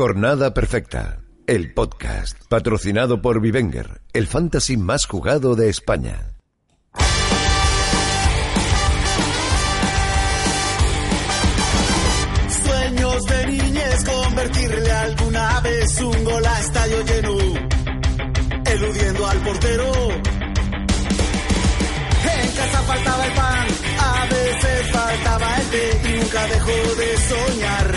Jornada Perfecta, el podcast, patrocinado por Vivenger, el fantasy más jugado de España. Sueños de niñez, convertirle alguna vez un gol a estadio lleno, eludiendo al portero. En casa faltaba el pan, faltaba nunca dejó de soñar.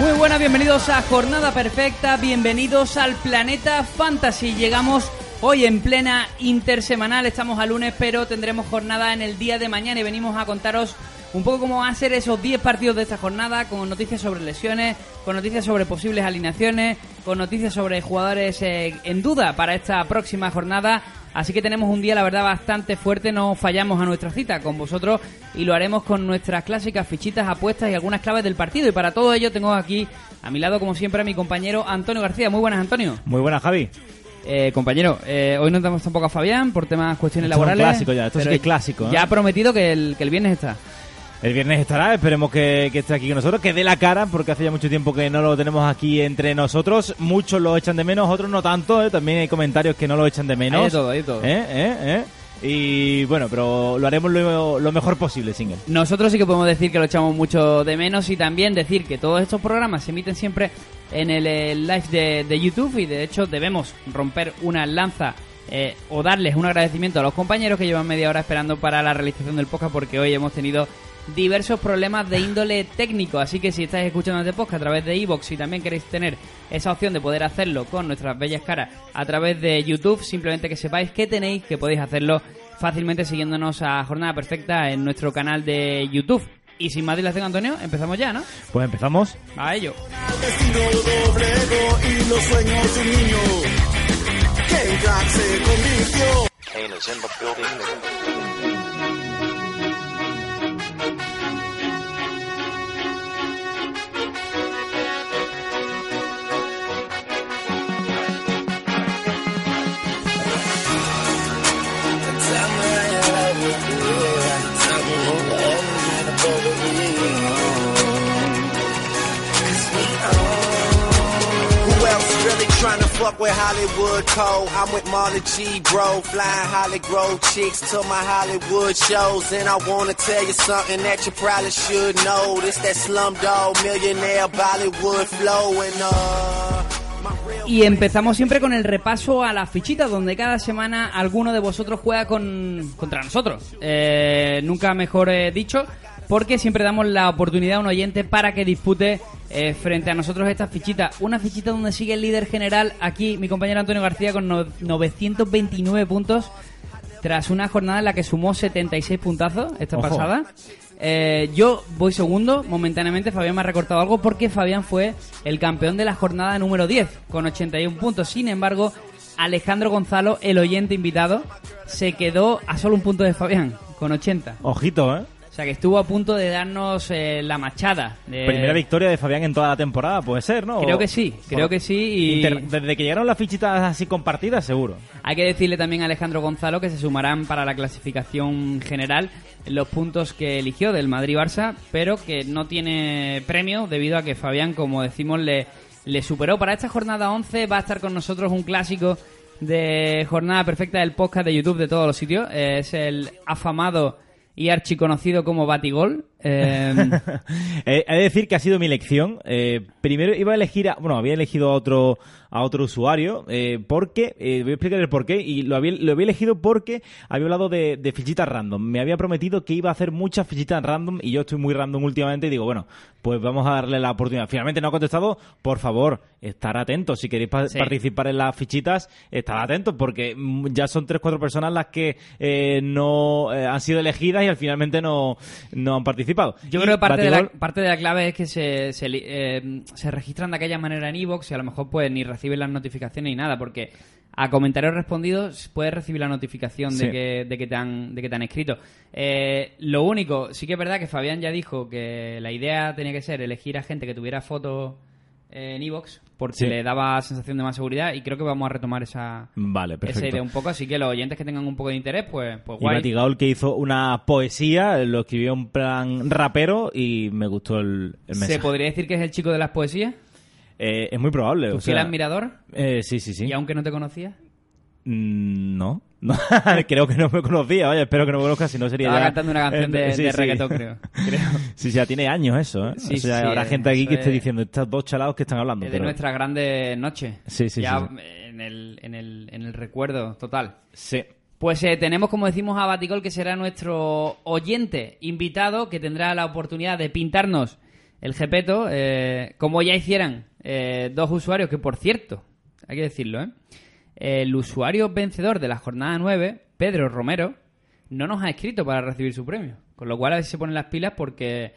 Muy buenas, bienvenidos a Jornada Perfecta, bienvenidos al Planeta Fantasy. Llegamos hoy en plena intersemanal, estamos a lunes, pero tendremos jornada en el día de mañana y venimos a contaros un poco cómo van a ser esos 10 partidos de esta jornada, con noticias sobre lesiones, con noticias sobre posibles alineaciones, con noticias sobre jugadores eh, en duda para esta próxima jornada. Así que tenemos un día, la verdad, bastante fuerte. No fallamos a nuestra cita con vosotros y lo haremos con nuestras clásicas fichitas, apuestas y algunas claves del partido. Y para todo ello tengo aquí a mi lado, como siempre, a mi compañero Antonio García. Muy buenas, Antonio. Muy buenas, Javi. Eh, compañero, eh, hoy no tenemos tampoco a Fabián por temas cuestiones Esto es un laborales. clásico ya, esto sí que es clásico, ¿eh? Ya ha prometido que el, que el viernes está. El viernes estará, esperemos que, que esté aquí con nosotros, que dé la cara, porque hace ya mucho tiempo que no lo tenemos aquí entre nosotros. Muchos lo echan de menos, otros no tanto, ¿eh? también hay comentarios que no lo echan de menos. Hay de todo, hay de todo. ¿Eh? ¿Eh? ¿Eh? Y bueno, pero lo haremos lo, lo mejor posible, Single. Nosotros sí que podemos decir que lo echamos mucho de menos y también decir que todos estos programas se emiten siempre en el, live de, de YouTube y de hecho debemos romper una lanza eh, o darles un agradecimiento a los compañeros que llevan media hora esperando para la realización del podcast porque hoy hemos tenido diversos problemas de índole técnico, así que si estáis escuchando este podcast a través de iVoox y también queréis tener esa opción de poder hacerlo con nuestras bellas caras a través de YouTube, simplemente que sepáis que tenéis, que podéis hacerlo fácilmente siguiéndonos a Jornada Perfecta en nuestro canal de YouTube. Y sin más dilación, Antonio, empezamos ya, ¿no? Pues empezamos. A ello. With Hollywood? I'm with G, bro. Flying Holly Grove chicks to my Hollywood shows. And I wanna tell you something that you probably should know. This that millionaire Bollywood uh, Y empezamos siempre con el repaso a las fichitas, donde cada semana alguno de vosotros juega con, contra nosotros. Eh, nunca mejor eh, dicho, porque siempre damos la oportunidad a un oyente para que dispute eh, frente a nosotros estas fichitas. Una fichita donde sigue el líder general, aquí mi compañero Antonio García con no- 929 puntos, tras una jornada en la que sumó 76 puntazos esta Ojo. pasada. Eh, yo voy segundo, momentáneamente Fabián me ha recortado algo porque Fabián fue el campeón de la jornada número 10 con 81 puntos. Sin embargo, Alejandro Gonzalo, el oyente invitado, se quedó a solo un punto de Fabián con 80. Ojito, ¿eh? O sea que estuvo a punto de darnos eh, la machada. de- Primera victoria de Fabián en toda la temporada, puede ser, ¿no? Creo que sí, creo que sí. Y Inter- Desde que llegaron las fichitas así compartidas, seguro. Hay que decirle también a Alejandro Gonzalo que se sumarán para la clasificación general los puntos que eligió del Madrid-Barça, pero que no tiene premio debido a que Fabián, como decimos, le, le superó. Para esta jornada 11 va a estar con nosotros un clásico de jornada perfecta del podcast de YouTube de todos los sitios. Es el afamado y archiconocido como Batigol. Eh, Eh, he de decir que ha sido mi elección. Eh, primero iba a elegir, a, bueno, había elegido a otro a otro usuario eh, porque eh, voy a explicar el porqué y lo había, lo había elegido porque había hablado de, de fichitas random. Me había prometido que iba a hacer muchas fichitas random y yo estoy muy random últimamente y digo bueno, pues vamos a darle la oportunidad. Finalmente no ha contestado. Por favor, estar atentos si queréis pa- Sí. participar en las fichitas, estar atentos porque mm, ya son tres cuatro personas las que no han sido elegidas y al finalmente no no han participado. Yo Y creo que parte de, la, parte de la clave es que se, se, eh, se registran de aquella manera en Evox y a lo mejor pues ni reciben las notificaciones ni nada, porque a comentarios respondidos puedes recibir la notificación de, que, de, que te han, de que te han escrito. Eh, lo único, sí que es verdad que Fabián ya dijo que la idea tenía que ser elegir a gente que tuviera fotos en Evox, porque Sí. le daba sensación de más seguridad y creo que vamos a retomar esa, Vale, esa idea un poco. Así que los oyentes que tengan un poco de interés, pues, pues Y guay. Batigaul que hizo una poesía, lo escribió en plan rapero y me gustó el, el mensaje. ¿Se podría decir que es el chico de las poesías? Eh, es muy probable. ¿Tu o sea, admirador? eh, sí, sí, sí. ¿Y aunque no te conocía? Mm, no. No, creo que no me conocía. Vaya, espero que no me conozca, si no sería Estaba ya- cantando una canción de, Eh, sí, de sí. creo. creo. Sí, ya tiene años eso, ¿eh? Sí, o sea, habrá gente aquí que esté es- diciendo, estos dos chalados que están hablando. Es de pero- nuestras grandes noches. Sí, sí, ya sí. En, el, en, el, en el recuerdo total. Sí. Pues eh, tenemos, como decimos, a Baticol, que será nuestro oyente invitado, que tendrá la oportunidad de pintarnos el jepeto, eh, como ya hicieran eh, dos usuarios, que por cierto, hay que decirlo, ¿eh? El usuario vencedor de la jornada 9, Pedro Romero, no nos ha escrito para recibir su premio. Con lo cual a ver si se ponen las pilas porque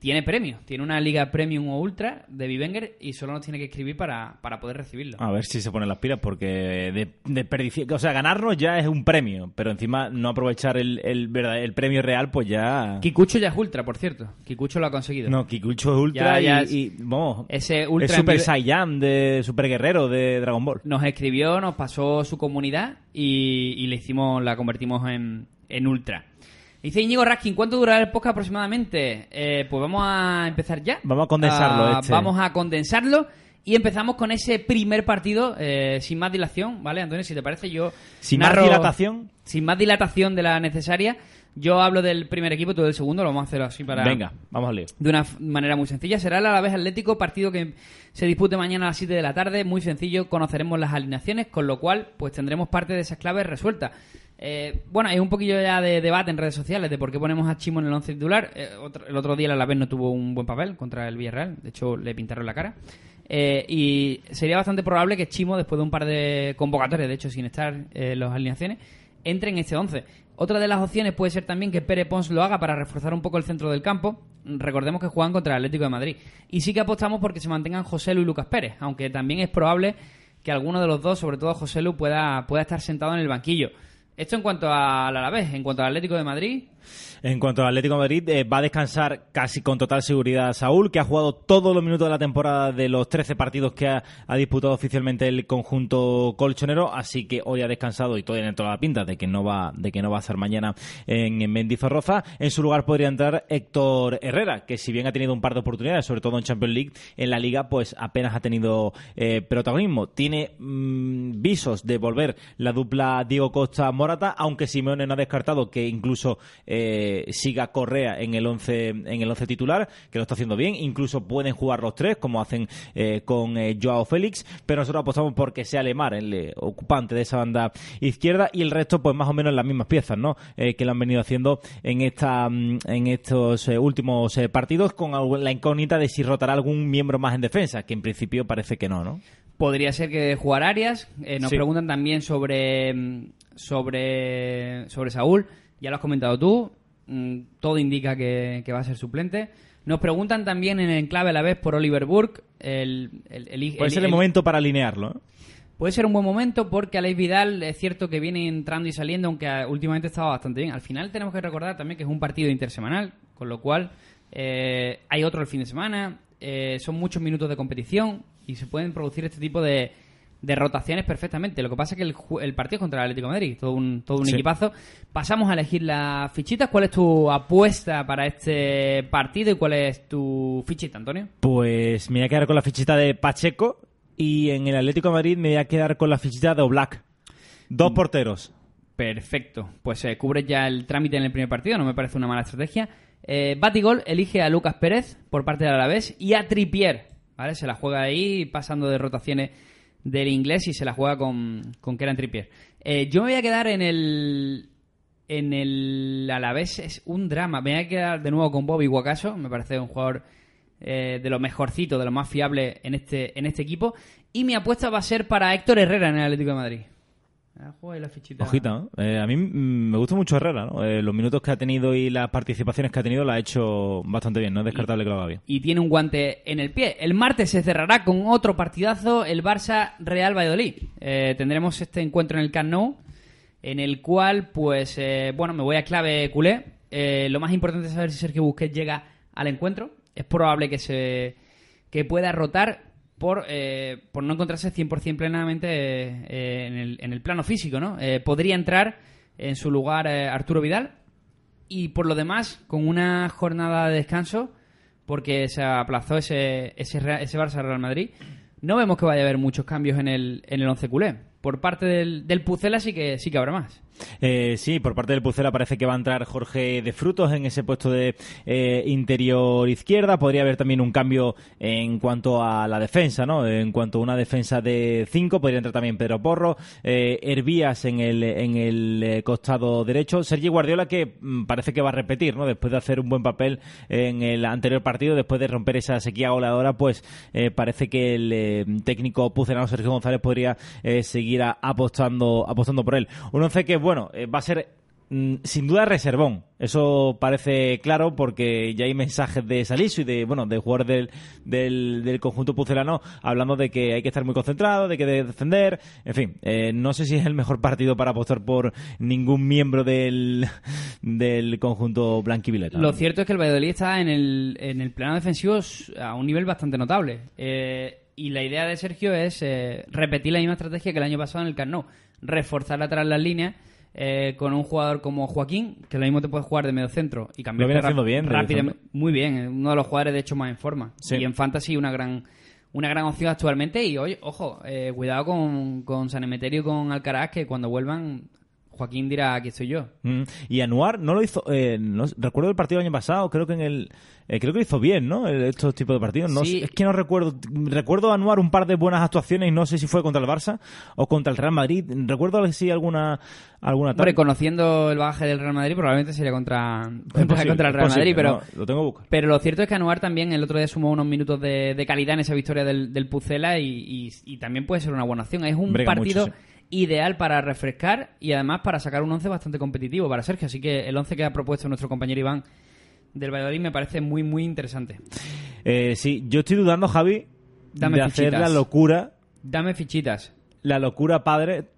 tiene premio. Tiene una liga premium o ultra de Vivenger y solo nos tiene que escribir para, para poder recibirlo. A ver si se ponen las pilas, porque de, desperdiciar- o sea, ganarnos ya es un premio, pero encima no aprovechar el, el, verdad- el premio real, pues ya... Kikucho ya es ultra, por cierto. Kikucho lo ha conseguido. No, Kikucho es ultra Ya, ya y, es- y, vamos, Ese ultra es Super Saiyan de Super Guerrero de Dragon Ball. Nos escribió, nos pasó su comunidad y, y le hicimos, la convertimos en, en ultra. Dice Íñigo Raskin, ¿cuánto durará el podcast aproximadamente? Eh, pues vamos a empezar ya. Vamos a condensarlo, este. Vamos a condensarlo y empezamos con ese primer partido eh, sin más dilación, ¿vale, Antonio? Si te parece, yo Sin más dilatación. Sin más dilatación de la necesaria, yo hablo del primer equipo, tú del segundo, lo vamos a hacer así para Venga, vamos al lío. de una manera muy sencilla. Será el Alavés Atlético, partido que se dispute mañana a las 7 de la tarde. Muy sencillo, conoceremos las alineaciones, con lo cual pues tendremos parte de esas claves resueltas. Eh, bueno, hay un poquillo ya de debate en redes sociales de por qué ponemos a Chimo en el 11 titular. Eh, otro- el otro día el Alavés no tuvo un buen papel contra el Villarreal, de hecho le pintaron la cara. Eh, y sería bastante probable que Chimo, después de un par de convocatorias, de hecho sin estar eh, en las alineaciones, entre en este 11. Otra de las opciones puede ser también que Pere Pons lo haga para reforzar un poco el centro del campo. Recordemos que juegan contra el Atlético de Madrid. Y sí que apostamos porque se mantengan José Lu y Lucas Pérez, aunque también es probable que alguno de los dos, sobre todo José Lu, pueda, pueda estar sentado en el banquillo. Esto en cuanto al Alavés, en cuanto al Atlético de Madrid, En cuanto al Atlético Madrid, eh, va a descansar casi con total seguridad Saúl, que ha jugado todos los minutos de la temporada de los 13 partidos que ha, disputado oficialmente el conjunto colchonero, así que hoy ha descansado y todavía tiene toda la pinta de que no va, de que no va a estar mañana en, en. En su lugar podría entrar Héctor Herrera, que si bien ha tenido un par de oportunidades, sobre todo en Champions League, en la liga pues apenas ha tenido eh, protagonismo. Tiene mm, visos de volver la dupla Diego Costa-Morata, aunque Simeone no ha descartado que incluso eh, siga Correa en el 11 en el once titular, que lo está haciendo bien. Incluso pueden jugar los tres, como hacen eh, con eh, Joao Félix, pero nosotros apostamos por que sea Lemar el ocupante de esa banda izquierda y el resto, pues más o menos las mismas piezas, ¿no? Que lo han venido haciendo en esta mm, en estos últimos partidos, con la incógnita de si rotará algún miembro más en defensa, que en principio parece que no, ¿no? Podría ser que jugar Arias. Nos Sí. preguntan también sobre, mm, sobre, sobre Saúl. Ya lo has comentado tú. Mm, Todo indica que, que va a ser suplente. Nos preguntan también en el clave a la vez por Oliver Burke. El, el- el- Puede el- ser el momento para alinearlo, ¿eh? Puede ser un buen momento porque Aleix Vidal es cierto que viene entrando y saliendo, aunque últimamente estaba bastante bien. Al final tenemos que recordar también que es un partido intersemanal, con lo cual eh, hay otro el fin de semana, eh, son muchos minutos de competición y se pueden producir este tipo de, de rotaciones perfectamente. Lo que pasa es que el, el partido es contra el Atlético de Madrid, todo un, todo un Sí. equipazo. Pasamos a elegir las fichitas. ¿Cuál es tu apuesta para este partido y cuál es tu fichita, Antonio? Pues me voy a quedar con la fichita de Pacheco y en el Atlético de Madrid me voy a quedar con la fichita de Oblak. Dos porteros. Perfecto. Pues eh, cubres ya el trámite en el primer partido, no me parece una mala estrategia. Eh, Batigol elige a Lucas Pérez por parte del Alavés y a Tripier, ¿vale? Se la juega ahí pasando de rotaciones del inglés y se la juega con, con Keran Tripier. Eh, yo me voy a quedar en el en el Alavés es un drama. Me voy a quedar de nuevo con Bobby Guacaso, me parece un jugador eh, de lo mejorcito, de lo más fiable en este, en este equipo. Y mi apuesta va a ser para Héctor Herrera en el Atlético de Madrid. Ah, la fichita. Eh, a mí me gusta mucho Herrera, ¿no? Eh, los minutos que ha tenido y las participaciones que ha tenido la ha hecho bastante bien, no es descartable que lo haga bien. y tiene un guante en el pie. El martes se cerrará con otro partidazo, el Barça Real Valladolid. Eh, tendremos este encuentro en el Camp Nou, en el cual, pues, bueno, me voy a clave culé. Lo más importante es saber si Sergio Busquets llega al encuentro. Es probable que se que pueda rotar. Por, eh, por no encontrarse 100% plenamente eh, en, el, en el plano físico, ¿no? Eh, podría entrar en su lugar eh, Arturo Vidal y por lo demás, con una jornada de descanso, porque se aplazó ese, ese, ese Barça Real Madrid, no vemos que vaya a haber muchos cambios en el, en el once culé. Por parte del, del Pucela sí que, sí que habrá más. Eh, sí, por parte del Pucela parece que va a entrar Jorge de Frutos en ese puesto de eh, interior izquierda. Podría haber también un cambio en cuanto a la defensa, ¿no? En cuanto a una defensa de 5, podría entrar también Pedro Porro, eh, Hervías en el, en el eh, costado derecho. Sergi Guardiola que mm, parece que va a repetir, ¿no? Después de hacer un buen papel en el anterior partido, después de romper esa sequía goleadora, pues parece que el técnico pucelano Sergio González podría eh, seguir apostando, apostando por él. Un once que, bueno, eh, va a ser mm, sin duda reservón. Eso parece claro porque ya hay mensajes de Salisu y de, bueno, de jugadores del, del, conjunto pucelano hablando de que hay que estar muy concentrado, de que de defender. En fin, eh, no sé si es el mejor partido para apostar por ningún miembro del, del conjunto blanquivioleta. Lo cierto es que el Valladolid está en el, en el plano defensivo a un nivel bastante notable. Eh, y la idea de Sergio es eh, repetir la misma estrategia que el año pasado en el Carnot. Reforzar atrás las líneas eh, con un jugador como Joaquín, que lo mismo te puede jugar de medio centro y cambiar viene haciendo bien, centro. Muy bien, uno de los jugadores de hecho más en forma. Sí. Y en Fantasy una gran una gran opción actualmente. Y oye, ojo, eh, cuidado con, con San Emeterio y con Alcaraz, que cuando vuelvan, Joaquín dirá aquí estoy yo. Mm, Y Anuar no lo hizo. eh, no- recuerdo el partido del año pasado, creo que en el. eh, creo que lo hizo bien, ¿no? El- Estos tipos de partidos. No, Sí. Es que no recuerdo. Recuerdo a Anuar un par de buenas actuaciones y no sé si fue contra el Barça o contra el Real Madrid. Recuerdo si alguna. alguna tal. Hombre, conociendo el bagaje del Real Madrid, probablemente sería contra, contra, el Real Madrid, pero, no, lo tengo que pero lo cierto es que Anuar también el otro día sumó unos minutos de, de calidad en esa victoria del, del Pucela y, y- y también puede ser una buena opción. Es un Brega partido mucho, ideal para refrescar y además para sacar un once bastante competitivo para Sergio. Así que el once que ha propuesto nuestro compañero Iván del Valladolid me parece muy, muy interesante. Eh, sí, yo estoy dudando, Javi, Dame de hacer la locura. Dame fichitas. La locura, padre,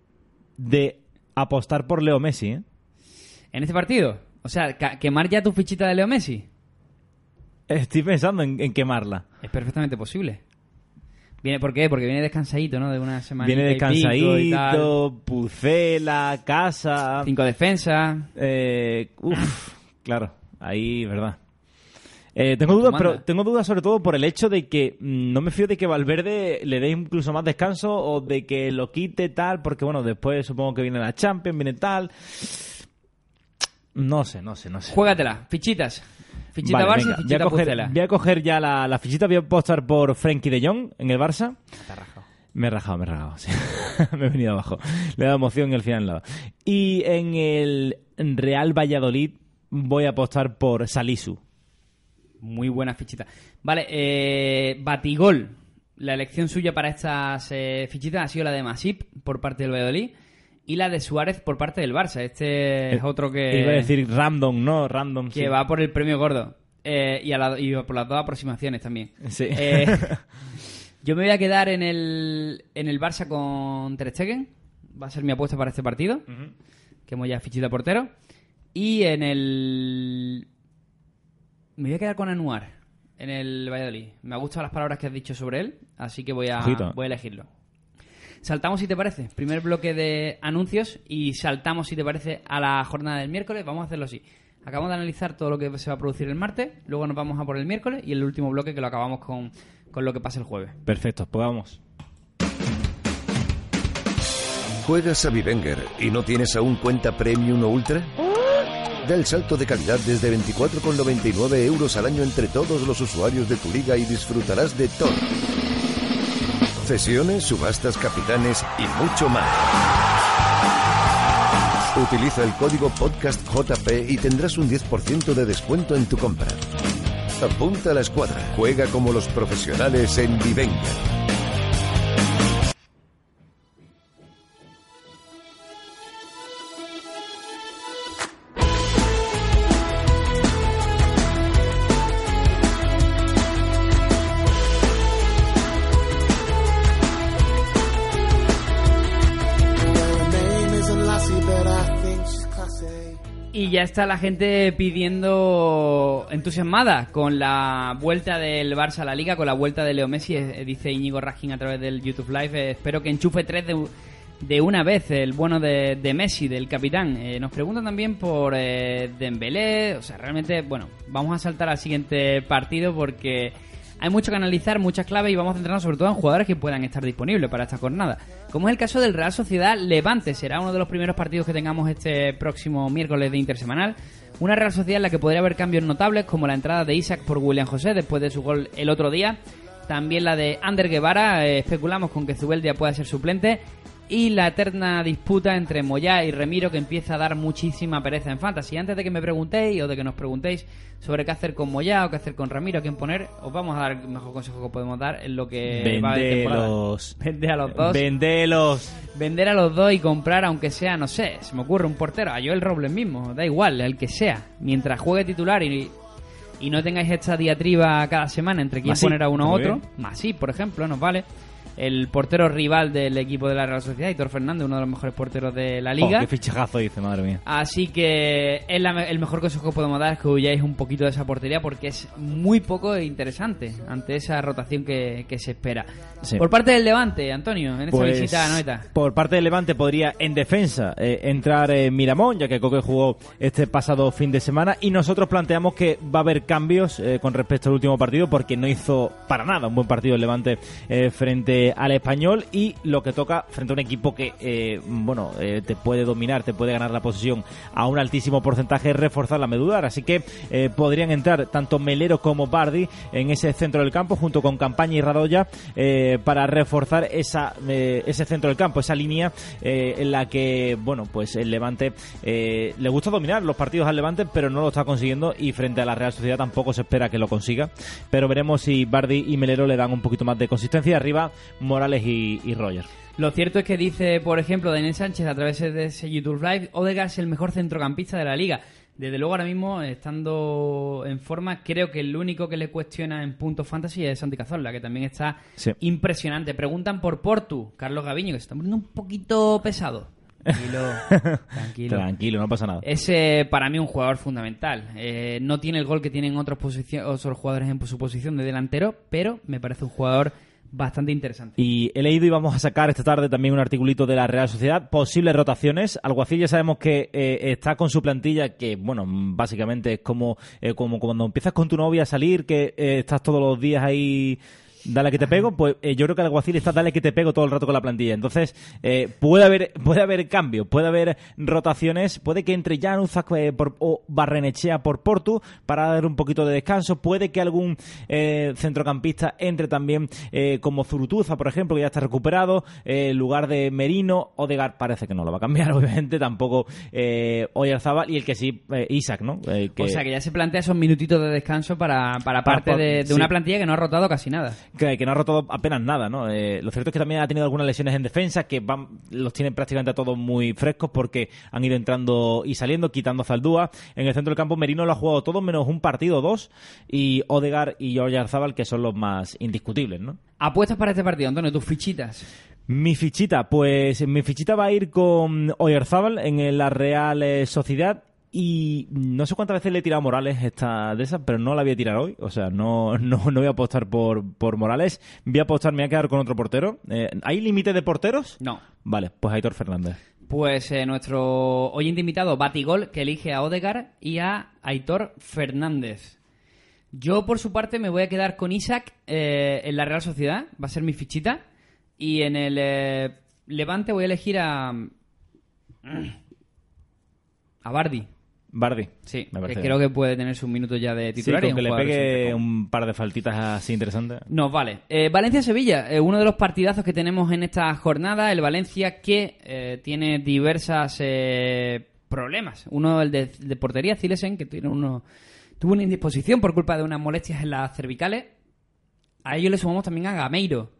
de apostar por Leo Messi, ¿eh? En este partido, o sea, quemar ya tu fichita de Leo Messi Estoy pensando en, en quemarla. es perfectamente posible. Viene, ¿Por qué? Porque viene descansadito, ¿no? De una semana. Viene descansadito, Pucela, casa. Cinco defensas. Eh, uf, claro, ahí, verdad. Eh, tengo dudas, pero tengo dudas sobre todo por el hecho de que mm, no me fío de que Valverde le dé incluso más descanso o de que lo quite tal, porque bueno, después supongo que viene la Champions, viene tal. No sé, no sé, no sé. Juégatela. Fichitas. Fichita Vale, Barça venga, y voy, fichita a coger, Pucela. voy a coger ya la, la fichita, voy a apostar por Frenkie de Jong en el Barça. Me he rajado, me he rajado. sí. me he venido abajo. Le he dado emoción y al final nada. Y en el Real Valladolid voy a apostar por Salisu. Muy buena fichita. Vale, eh, Batigol. La elección suya para estas eh, fichitas ha sido la de Masip por parte del Valladolid y la de Suárez por parte del Barça. Este es otro que, Eh, Iba a decir random, ¿no? Random. que sí. va por el premio gordo. Eh, y, a la- y por las dos aproximaciones también. Sí. Eh, yo me voy a quedar en el, en el Barça con Ter Stegen. Va a ser mi apuesta para este partido. Que hemos ya fichita portero. Y en el... Me voy a quedar con Anuar en el Valladolid. Me han gustado las palabras que has dicho sobre él, así que voy a, Ojito. voy a elegirlo. Saltamos, si te parece, primer bloque de anuncios y saltamos, si te parece, a la jornada del miércoles. Vamos a hacerlo así. Acabamos de analizar todo lo que se va a producir el martes, luego nos vamos a por el miércoles y el último bloque que lo acabamos con, con lo que pasa el jueves. Perfecto, pues vamos. ¿Juegas a Vivenger y no tienes aún cuenta Premium o Ultra? Da el salto de calidad desde 24,99 euros al año entre todos los usuarios de tu liga y disfrutarás de todo. Cesiones, subastas, capitanes y mucho más. Utiliza el código PODCASTJP y tendrás un 10% de descuento en tu compra. Apunta a la escuadra. Juega como los profesionales en Vivenger. Ya está la gente pidiendo entusiasmada con la vuelta del Barça a la Liga, con la vuelta de Leo Messi, eh, dice Íñigo Raskin a través del YouTube Live. eh, espero que enchufe tres de, de una vez el bueno de, de Messi, del capitán. Eh, nos preguntan también por eh, Dembélé, o sea, realmente, bueno, vamos a saltar al siguiente partido porque hay mucho que analizar, muchas claves y vamos a centrarnos sobre todo en jugadores que puedan estar disponibles para esta jornada. Como es el caso del Real Sociedad Levante, será uno de los primeros partidos que tengamos este próximo miércoles de intersemanal. Una Real Sociedad en la que podría haber cambios notables, como la entrada de Isaac por William José después de su gol el otro día. También la de Ander Guevara, eh, especulamos con que Zubeldia pueda ser suplente. Y la eterna disputa entre Moyá y Remiro que empieza a dar muchísima pereza en Fantasy. Antes de que me preguntéis o de que nos preguntéis sobre qué hacer con Moyá o qué hacer con Ramiro, a quién poner, os vamos a dar el mejor consejo que podemos dar en lo que va de temporada. Vendelos. Vende a los dos. Vendelos. Vender a los dos y comprar, aunque sea, no sé, se me ocurre un portero, a Joel Robles mismo, da igual, el que sea. Mientras juegue titular y, y no tengáis esta diatriba cada semana entre quién poner a uno u otro. Masí, por ejemplo, nos vale. El portero rival del equipo de la Real Sociedad, Hitor Fernández, uno de los mejores porteros de la liga. Oh, qué fichajazo dice, madre mía. Así que es la el mejor consejo que podemos dar es que huyáis un poquito de esa portería porque es muy poco interesante ante esa rotación que, que se espera. Sí. Por parte del Levante, Antonio, en esta Pues, visita a Noeta. Por parte del Levante podría en defensa eh, entrar eh, Miramón, ya que Coque jugó este pasado fin de semana y nosotros planteamos que va a haber cambios eh, con respecto al último partido porque no hizo para nada un buen partido el Levante eh, al español y lo que toca frente a un equipo que eh, bueno eh, te puede dominar, te puede ganar la posición a un altísimo porcentaje reforzar la medular, así que podrían entrar tanto Melero como Bardi en ese centro del campo junto con Campaña y Radoya para reforzar esa, ese centro del campo, esa línea en la que, bueno, pues el Levante le gusta dominar los partidos al Levante, pero no lo está consiguiendo y frente a la Real Sociedad tampoco se espera que lo consiga. Pero veremos si Bardi y Melero le dan un poquito más de consistencia. Arriba, Morales y, y Roger. Lo cierto es que dice, por ejemplo, Daniel Sánchez a través de ese YouTube Live, Odegaard es el mejor centrocampista de la liga. Desde luego ahora mismo, estando en forma, creo que el único que le cuestiona en puntos fantasy es Santi Cazorla, que también está Sí. impresionante. Preguntan por Portu, Carlos Gaviño, que se está poniendo un poquito pesado. Tranquilo, tranquilo. Tranquilo, no pasa nada. Es eh, para mí un jugador fundamental. Eh, no tiene el gol que tienen otros, otros jugadores en su posición de delantero, pero me parece un jugador bastante interesante. Y he leído y vamos a sacar esta tarde también un articulito de la Real Sociedad, posibles rotaciones. Alguacil ya sabemos que eh, está con su plantilla, que bueno, básicamente es como, eh, como cuando empiezas con tu novia a salir, que eh, estás todos los días ahí... Dale que te pego, pues eh, yo creo que el alguacil está dale que te pego todo el rato con la plantilla. Entonces, eh, puede haber puede haber cambios, puede haber rotaciones, puede que entre Januzak eh, por, o Barrenechea por Portu para dar un poquito de descanso, puede que algún eh, centrocampista entre también eh, como Zurutuza, por ejemplo, que ya está recuperado, en lugar de Merino, Odegar parece que no lo va a cambiar, obviamente, tampoco eh, Oyarzabal y el que sí, Isaac, ¿no? Que- O sea que ya se plantea esos minutitos de descanso para, para Para- parte de, de sí. una plantilla que no ha rotado casi nada. Que, que no ha roto apenas nada, ¿no? Eh, lo cierto es que también ha tenido algunas lesiones en defensa que van, los tienen prácticamente a todos muy frescos porque han ido entrando y saliendo, quitando a Zaldúa. En el centro del campo, Merino lo ha jugado todo menos un partido o dos y Odegar y George Arzabal que son los más indiscutibles, ¿no? Apuestas para este partido, Antonio, tus fichitas. Mi fichita, pues mi fichita va a ir con Oyarzábal en la Real eh, Sociedad y no sé cuántas veces le he tirado a Morales esta de esas, pero no la voy a tirar hoy. O sea, no, no, no voy a apostar por, por Morales. Voy a apostar, me voy a quedar con otro portero. Eh, ¿Hay límite de porteros? No. Vale, pues Aitor Fernández. Pues eh, nuestro oyente invitado, Batigol, que elige a Odegar y a Aitor Fernández. Yo, por su parte, me voy a quedar con Isaac eh, en la Real Sociedad. Va a ser mi fichita. Y en el Levante voy a elegir a. A Bardi. Bardi. Sí, me que creo que puede tener sus minutos ya de Sí, titular. y con que le pegue un par de faltitas así interesantes. Nos vale. Eh, Valencia-Sevilla, eh, uno de los partidazos que tenemos en esta jornada. El Valencia que eh, tiene diversas eh, problemas. Uno, el de, de portería, Zilesen, que tiene uno, tuvo una indisposición por culpa de unas molestias en las cervicales. A ello le sumamos también a Gameiro.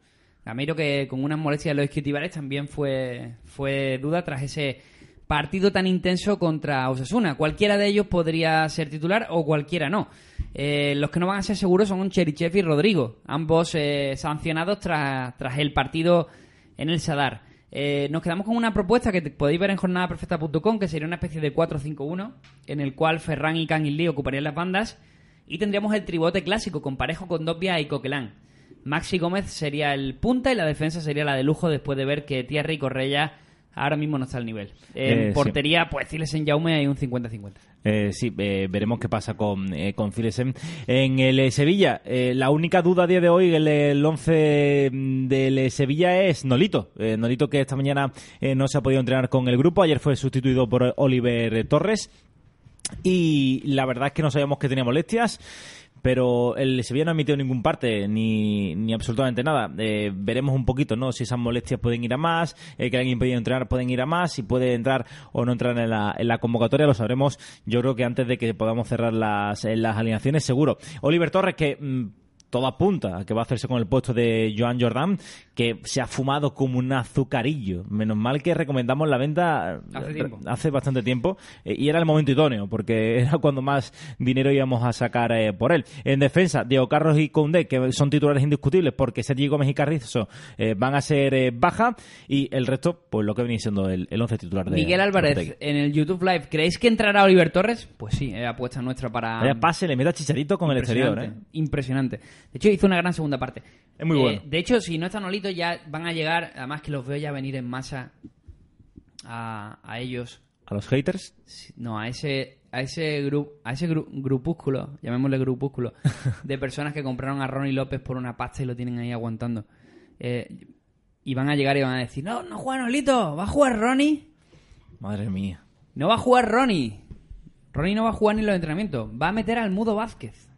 Gameiro que con unas molestias en los isquiotibiales también fue, fue duda tras ese partido tan intenso contra Osasuna. Cualquiera de ellos podría ser titular o cualquiera no. Eh, los que no van a ser seguros son Cherichev y Rodrigo, ambos eh, sancionados tras, tras el partido en el Sadar. Eh, nos quedamos con una propuesta que podéis ver en jornadaperfecta.com, que sería una especie de 4-5-1, en el cual Ferran y Kangin Lee ocuparían las bandas, y tendríamos el tribote clásico con Parejo, con Dobbia y Coquelán. Maxi Gómez sería el punta y la defensa sería la de lujo después de ver que Thierry y Correia ahora mismo no está al nivel. En Eh, sí. portería, pues Ciles en Jaume hay un 50-50. Eh, sí, eh, veremos qué pasa con, eh, con Filesen. En el eh, Sevilla, la única duda a día de hoy, el, el 11 del eh, Sevilla es Nolito. Nolito que esta mañana no se ha podido entrenar con el grupo, ayer fue sustituido por Oliver Torres. Y la verdad es que no sabíamos que tenía molestias. Pero el Sevilla no ha emitido ningún parte, ni, ni absolutamente nada. Eh, veremos un poquito, ¿no? Si esas molestias pueden ir a más, eh, que alguien impedido entrenar pueden ir a más, si puede entrar o no entrar en la, en la convocatoria, lo sabremos yo creo que antes de que podamos cerrar las, eh, las alineaciones, seguro. Oliver Torres, que mm, todo apunta a que va a hacerse con el puesto de Joan Jordan, que se ha fumado como un azucarillo. Menos mal que recomendamos la venta Hace tiempo. hace bastante tiempo eh, y era el momento idóneo porque era cuando más dinero íbamos a sacar eh, por él. En defensa, Diego Carlos y Koundé, que son titulares indiscutibles porque Sergi Gómez y Carrizo eh, van a ser eh, baja y el resto, pues lo que viene siendo el, el once titular de Miguel Álvarez, en el YouTube Live, ¿creéis que entrará Oliver Torres? Pues sí, es apuesta nuestra para... Vaya pase, le mete a Chicharito con el exterior. ¿eh? Impresionante. De hecho, hizo una gran segunda parte. Es muy Eh, bueno. De hecho, si no están Nolito, ya van a llegar, además que los veo ya venir en masa a, a ellos. A los haters. No, a ese a ese grupo a ese gru- grupúsculo, llamémosle grupúsculo, de personas que compraron a Ronnie López por una pasta y lo tienen ahí aguantando. Eh, y van a llegar y van a decir, no, no juega Nolito, va a jugar Ronnie. Madre mía. No va a jugar Ronnie. Ronnie no va a jugar ni en los entrenamientos. Va a meter al Mudo Vázquez.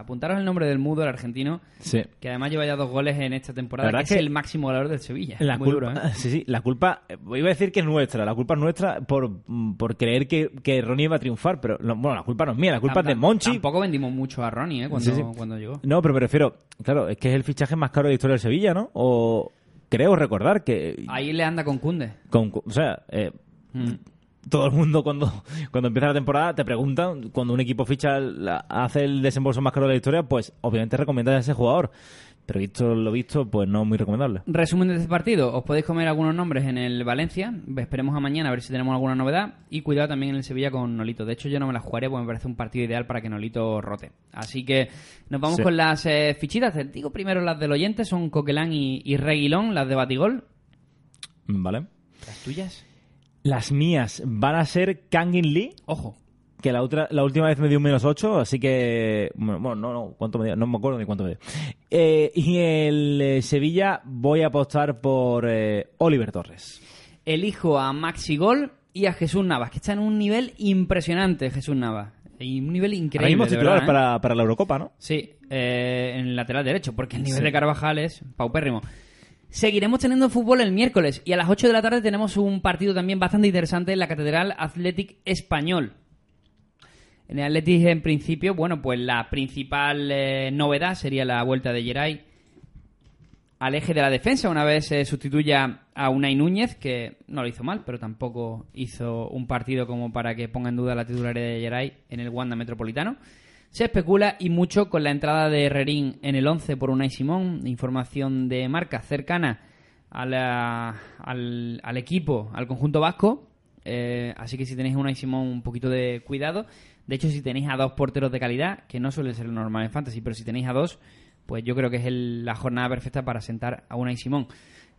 Apuntaros el nombre del Mudo, el argentino, Sí. que además lleva ya dos goles en esta temporada, La verdad que es que el máximo goleador del Sevilla. La Muy culpa, duro, ¿eh? sí, sí, la culpa, eh, iba a decir que es nuestra, la culpa es nuestra por, por creer que, que Ronnie iba a triunfar, pero no, bueno, la culpa no es mía, la culpa es de Monchi. Tampoco vendimos mucho a Ronnie, ¿eh? Cuando, Sí, sí. cuando llegó. No, pero me refiero, claro, es que es el fichaje más caro de la historia del Sevilla, ¿no? O creo recordar que, Ahí le anda con Cunde. con- o sea, eh, Mm. Todo el mundo cuando, cuando empieza la temporada te preguntan, cuando un equipo ficha, hace el desembolso más caro de la historia, pues obviamente recomiendas a ese jugador. Pero visto lo visto, pues no muy recomendable. Resumen de este partido, os podéis comer algunos nombres en el Valencia, esperemos a mañana a ver si tenemos alguna novedad y cuidado también en el Sevilla con Nolito. De hecho yo no me la jugaré porque me parece un partido ideal para que Nolito rote. Así que nos vamos Sí. con las eh, fichitas, Te digo primero las del oyente, son Coquelán y, y Reguilón, las de Batigol. ¿Vale? Las tuyas, Las mías van a ser Kangin Lee, ojo. que la otra la última vez me dio un menos 8, así que bueno, no, no, cuánto me dio, no me acuerdo ni cuánto me dio. Eh, y el eh, Sevilla voy a apostar por eh, Oliver Torres. Elijo a Maxi Gol y a Jesús Navas, que está en un nivel impresionante Jesús Navas. Y un nivel Ahora increíble. mismo de titular verdad, ¿eh? para, para la Eurocopa, ¿no? Sí, eh, en el lateral derecho, porque el nivel Sí. de Carvajal es paupérrimo. Seguiremos teniendo fútbol el miércoles y a las 8 de la tarde tenemos un partido también bastante interesante en la Catedral Athletic Español. En el Athletic, en principio, bueno, pues la principal eh, novedad sería la vuelta de Geray al eje de la defensa una vez se sustituya a Unai Núñez, que no lo hizo mal, pero tampoco hizo un partido como para que ponga en duda la titularidad de Geray en el Wanda Metropolitano. Se especula y mucho con la entrada de Herrerín en el 11 por Unai Simón, información de marca cercana al, al equipo, al conjunto vasco. Eh, así que si tenéis Unai Simón, un poquito de cuidado. De hecho, si tenéis a dos porteros de calidad, que no suele ser lo normal en Fantasy, pero si tenéis a dos, pues yo creo que es el- la jornada perfecta para sentar a Unai Simón.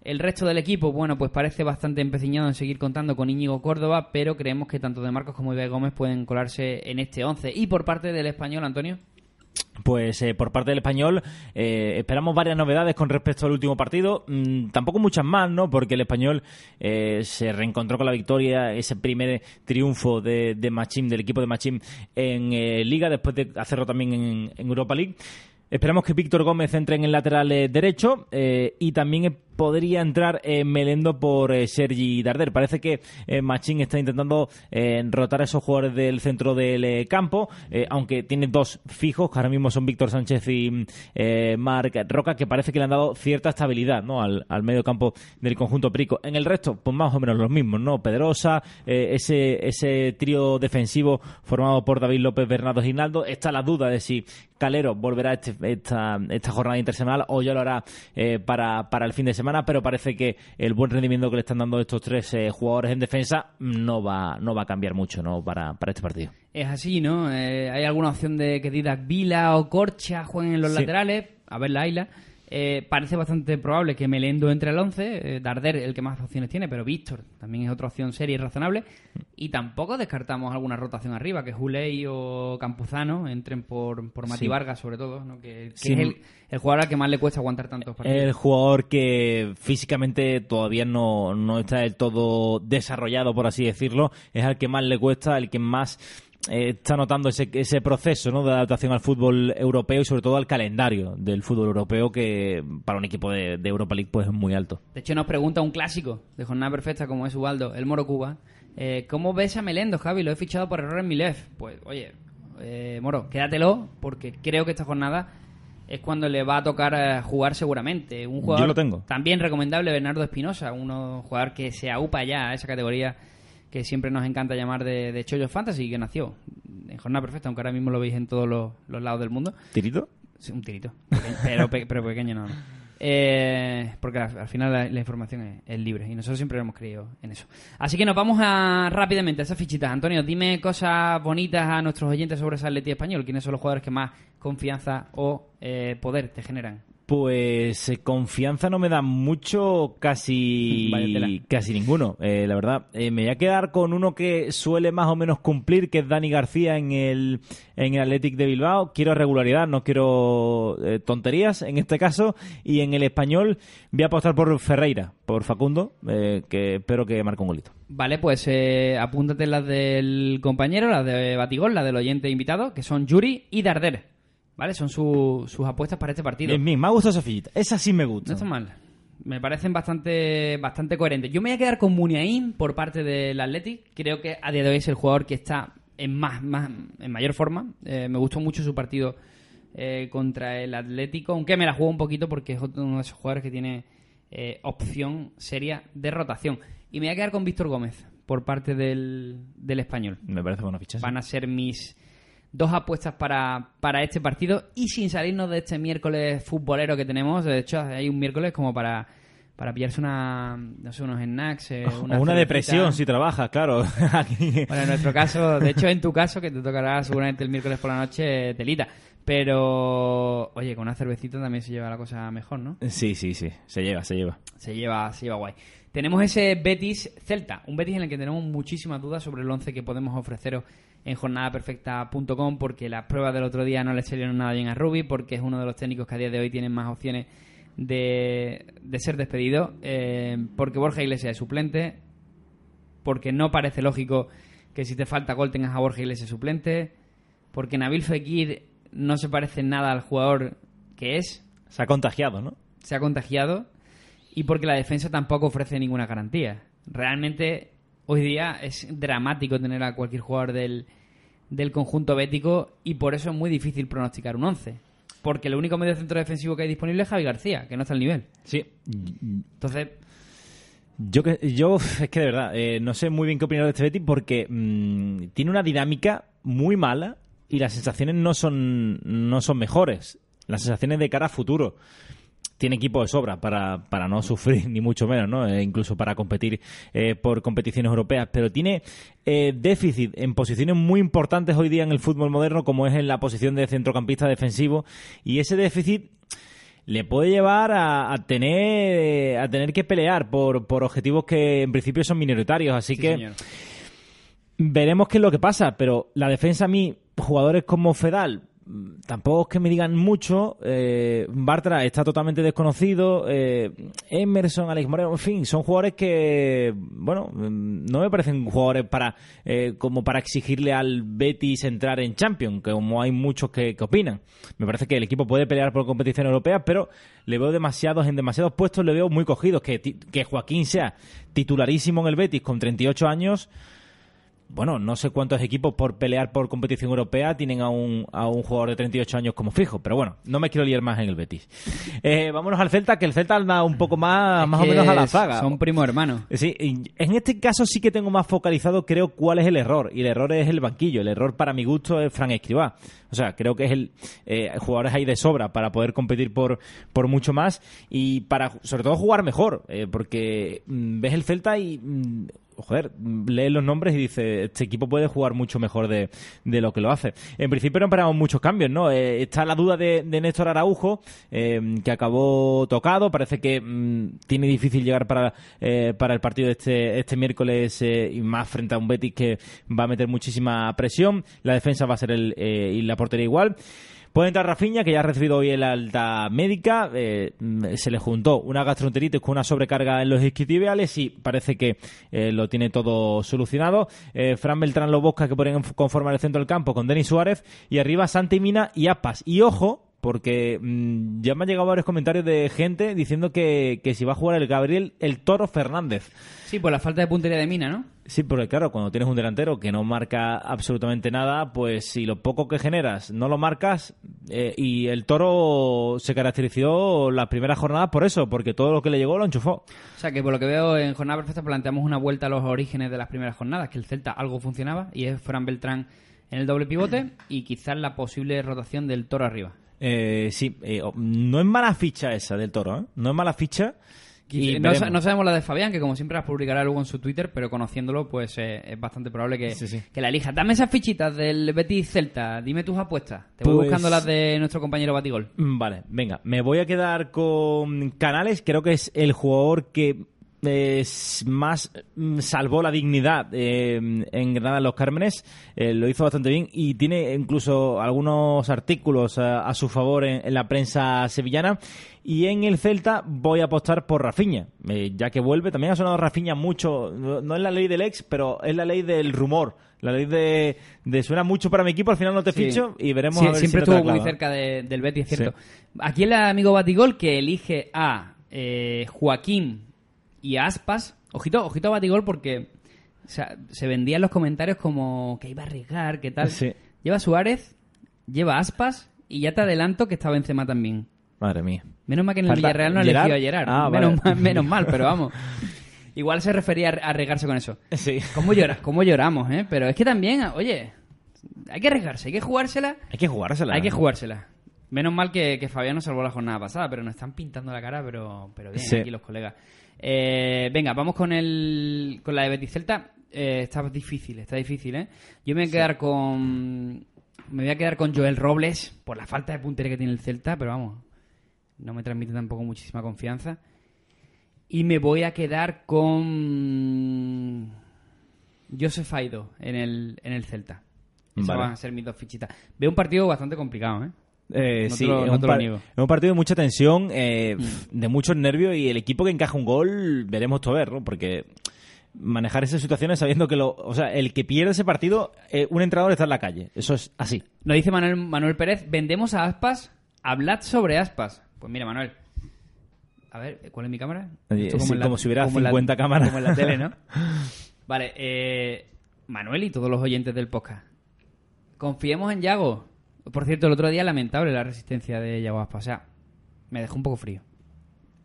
El resto del equipo, bueno, pues parece bastante empecinado en seguir contando con Íñigo Córdoba, pero creemos que tanto De Marcos como Iber Gómez pueden colarse en este 11. Y por parte del español, Antonio. Pues eh, por parte del español eh, esperamos varias novedades con respecto al último partido. Mm, tampoco muchas más, ¿no? Porque el español eh, se reencontró con la victoria, ese primer triunfo de, de Machín, del equipo de Machín en eh, Liga, después de hacerlo también en, Europa League. Esperamos que Víctor Gómez entre en el lateral eh, derecho y también podría entrar eh, Melendo por eh, Sergi Darder. Parece que eh, Machín está intentando eh, rotar a esos jugadores del centro del campo, aunque tiene dos fijos, que ahora mismo son Víctor Sánchez y Marc Roca, que parece que le han dado cierta estabilidad ¿no? al, al medio campo del conjunto Prico. En el resto, pues más o menos los mismos, ¿no? Pedrosa, ese, ese trío defensivo formado por David López, Bernardo Ginaldo. Está la duda de si Calero volverá este- esta, esta jornada intersemanal o ya lo hará para, para el fin de semana. Semana, pero parece que el buen rendimiento que le están dando estos tres eh, jugadores en defensa no va, no va a cambiar mucho ¿no? para, para este partido. Es así, ¿no? Eh, hay alguna opción de que Didac Vila o Corcha jueguen en los Sí. laterales. A ver la isla. Eh, parece bastante probable que Melendo entre al 11. eh, Darder, el que más opciones tiene, pero Víctor también es otra opción seria y razonable. Y tampoco descartamos alguna rotación arriba, que Juley o Campuzano entren por, por Mati Sí. Vargas, sobre todo, ¿no? que, que Sí. es el, el jugador al que más le cuesta aguantar tantos partidos. El jugador que físicamente todavía no, no está del todo desarrollado, por así decirlo, es al que más le cuesta, el que más eh, está notando ese, ese proceso ¿no? de adaptación al fútbol europeo y sobre todo al calendario del fútbol europeo que para un equipo de, de Europa League pues es muy alto. De hecho, nos pregunta un clásico de jornada perfecta como es Ubaldo, el Moro Cuba. eh, ¿Cómo ves a Melendo, Javi? Lo he fichado por error en Milef. Pues, oye, eh, Moro, quédatelo porque creo que esta jornada es cuando le va a tocar eh, jugar seguramente. Un jugador Yo lo tengo. también recomendable, Bernardo Espinosa, un jugador que se aupa ya a esa categoría que siempre nos encanta llamar de, de Chollos Fantasy, que nació en jornada perfecta, aunque ahora mismo lo veis en todos los, los lados del mundo. ¿Tirito? Sí, un tirito. Pero, pe- pero pequeño no. no. Eh, porque al, al final la, la información es, es libre y nosotros siempre hemos creído en eso. Así que nos vamos a rápidamente a esas fichitas. Antonio, dime cosas bonitas a nuestros oyentes sobre ese Atleti español. ¿Quiénes son los jugadores que más confianza o eh, poder te generan? Pues eh, confianza no me da mucho, casi casi ninguno, eh, la verdad. Eh, me voy a quedar con uno que suele más o menos cumplir, que es Dani García en el, en el Athletic de Bilbao. Quiero regularidad, no quiero eh, tonterías en este caso. Y en el español voy a apostar por Ferreira, por Facundo, que espero que marque un golito. Vale, pues eh, apúntate las del compañero, las de Batigol, las del oyente invitado, que son Yuri y Darder. ¿Vale? Son su- sus apuestas para este partido. Bien, bien, me ha gustado esa fichita. Esa sí me gusta. No está mal. Me parecen bastante, bastante coherentes. Yo me voy a quedar con Muniain por parte del Athletic. Creo que a día de hoy es el jugador que está en más, más en mayor forma. Eh, me gustó mucho su partido eh, contra el Atlético, aunque me la juego un poquito porque es otro- uno de esos jugadores que tiene eh, opción seria de rotación. Y me voy a quedar con Víctor Gómez por parte del, del español. Me parece buena ficha. Van a ser mis dos apuestas para, para este partido y sin salirnos de este miércoles futbolero que tenemos. De hecho, hay un miércoles como para, para pillarse una, no sé, unos snacks. eh, O una depresión si trabajas, claro. Bueno, en nuestro caso, de hecho, en tu caso, que te tocará seguramente el miércoles por la noche, telita. Pero, oye, con una cervecita también se lleva la cosa mejor, ¿no? Sí, sí, sí. Se lleva, se lleva. Se lleva, se lleva guay. Tenemos ese Betis Celta, un Betis en el que tenemos muchísimas dudas sobre el 11 que podemos ofreceros en jornadaperfecta.com porque las pruebas del otro día no le salieron nada bien a Rubi, porque es uno de los técnicos que a día de hoy tienen más opciones de, de ser despedido, eh, porque Borja Iglesias es suplente, porque no parece lógico que si te falta gol tengas a Borja Iglesias suplente, porque Nabil Fekir no se parece nada al jugador que es, Se ha contagiado, ¿no? se ha contagiado y porque la defensa tampoco ofrece ninguna garantía. Realmente hoy día es dramático tener a cualquier jugador del, del conjunto bético y por eso es muy difícil pronosticar un 11. Porque el único medio centro defensivo que hay disponible es Javi García, que no está al nivel. Sí. Entonces, Yo, que, yo es que de verdad, eh, no sé muy bien qué opinar de este Betis porque mm, tiene una dinámica muy mala y las sensaciones no son, no son mejores. Las sensaciones de cara a futuro. Tiene equipo de sobra para, para no sufrir, ni mucho menos, ¿no? Eh, incluso para competir eh, por competiciones europeas. Pero tiene eh, déficit en posiciones muy importantes hoy día en el fútbol moderno, como es en la posición de centrocampista defensivo. Y ese déficit le puede llevar a, a tener a tener que pelear por, por objetivos que en principio son minoritarios. Así sí, que señor. veremos qué es lo que pasa. Pero la defensa a mí, jugadores como Fedal, tampoco es que me digan mucho. Eh, Bartra está totalmente desconocido. Eh, Emerson, Alex Moreno, en fin, son jugadores que, bueno, mm, no me parecen jugadores para eh, como para exigirle al Betis entrar en Champions, como hay muchos que, opinan. Me parece que el equipo puede pelear por competición europea, pero le veo demasiados, en demasiados puestos le veo muy cogidos. Que, que Joaquín sea titularísimo en el Betis con 38 años bueno, no sé cuántos equipos por pelear por competición europea tienen a un, a un jugador de 38 años como fijo, pero bueno, no me quiero liar más en el Betis. Eh, vámonos al Celta, que el Celta anda un poco más, más o menos a la zaga. Son primo hermano. Sí, en este caso sí que tengo más focalizado, creo, cuál es el error. Y el error es el banquillo. El error, para mi gusto, es Fran Escribá. O sea, creo que es el eh, jugadores ahí de sobra para poder competir por, por mucho más y para, sobre todo, jugar mejor. eh, porque mm, ves el Celta y. mm, Joder, lees los nombres y dice este equipo puede jugar mucho mejor de, de lo que lo hace. En principio no esperamos muchos cambios, ¿no? Eh, está la duda de, de Néstor Araujo, eh, que acabó tocado. Parece que mm, tiene difícil llegar para, eh, para el partido de este, este miércoles eh, y más frente a un Betis que va a meter muchísima presión. La defensa va a ser el, eh, y la portería igual. Puede entrar Rafinha, que ya ha recibido hoy el alta médica. eh, se le juntó una gastroenteritis con una sobrecarga en los isquiotibiales y parece que eh, lo tiene todo solucionado. Eh, Fran Beltrán Lobosca, que ponen conformar el centro del campo con Denis Suárez. Y arriba Santi Mina y Aspas. Y ojo, porque mm, ya me han llegado varios comentarios de gente diciendo que, que si va a jugar el Gabriel el Toro Fernández. Sí, por la falta de puntería de mina, ¿no? Sí, porque claro, cuando tienes un delantero que no marca absolutamente nada, pues si lo poco que generas no lo marcas, eh, y el toro se caracterizó las primeras jornadas por eso, porque todo lo que le llegó lo enchufó. O sea, que por lo que veo en Jornada Perfecta planteamos una vuelta a los orígenes de las primeras jornadas, que el Celta algo funcionaba y es Fran Beltrán en el doble pivote y quizás la posible rotación del toro arriba. Eh, sí, eh, no es mala ficha esa del toro, ¿eh? No es mala ficha. Y no, sabemos la de Fabián, que como siempre las publicará luego en su Twitter, pero conociéndolo, pues eh, es bastante probable que, Sí, sí. que la elija. Dame esas fichitas del Betis Celta, dime tus apuestas. Te voy Pues- buscando las de nuestro compañero Batigol. Mm, Vale, venga, me voy a quedar con Canales, creo que es el jugador que eh, más mm, salvó la dignidad eh, en Granada en los Cármenes, Eh, lo hizo bastante bien y tiene incluso algunos artículos a, a su favor en, en la prensa sevillana. Y en el Celta voy a apostar por Rafinha, eh, ya que vuelve. También ha sonado Rafinha mucho, no, no es la ley del ex, pero es la ley del rumor. La ley de, de suena mucho para mi equipo, al final no te Sí. ficho y veremos Sí, a ver siempre si estuvo muy cerca de- del Betis, es cierto. Sí. Aquí el amigo Batigol que elige a eh, Joaquín y Aspas. Ojito, ojito a Batigol porque o sea, se vendía en los comentarios como que iba a arriesgar, que tal. Sí. Lleva Suárez, lleva Aspas y ya te adelanto que está Benzema también. Madre mía. Menos mal que en el Falta Villarreal no Gerard. eligió a Gerard. Ah, menos, vale. mal, menos mal, pero vamos. Igual se refería a arriesgarse con eso. Sí. ¿Cómo, llora, ¿Cómo lloramos, eh? Pero es que también, oye, hay que arriesgarse, hay que jugársela. Hay que jugársela. Hay que jugársela. Menos mal que, que Fabián nos salvó la jornada pasada, pero nos están pintando la cara, pero, pero bien Sí. aquí los colegas. Eh, venga, vamos con el con la de Betis Celta. Eh, está difícil, está difícil, ¿eh? Yo me voy a quedar con me voy a quedar con Joel Robles por la falta de puntería que tiene el Celta, pero vamos, no me transmite tampoco muchísima confianza. Y me voy a quedar con Joseph Aido en el, en el Celta. Esas Vale. van a ser mis dos fichitas. Veo un partido bastante complicado, ¿eh? Eh, No sí, es, un par-. Mm. es un partido de mucha tensión, eh, de muchos nervios y el equipo que encaja un gol veremos todo ver, ¿no? Porque manejar esas situaciones sabiendo que lo, o sea, el que pierde ese partido, eh, un entrenador está en la calle. Eso es así. Nos dice Manuel, Manuel Pérez, vendemos a Aspas, hablad sobre Aspas. Pues mira, Manuel. A ver, ¿cuál es mi cámara? Sí, la- como si hubiera la- 50 cámaras. Como en la tele, ¿no? vale, eh, Manuel y todos los oyentes del podcast. Confiemos en Yago. Por cierto, el otro día lamentable la resistencia de Yago Aspas. O sea, me dejó un poco frío.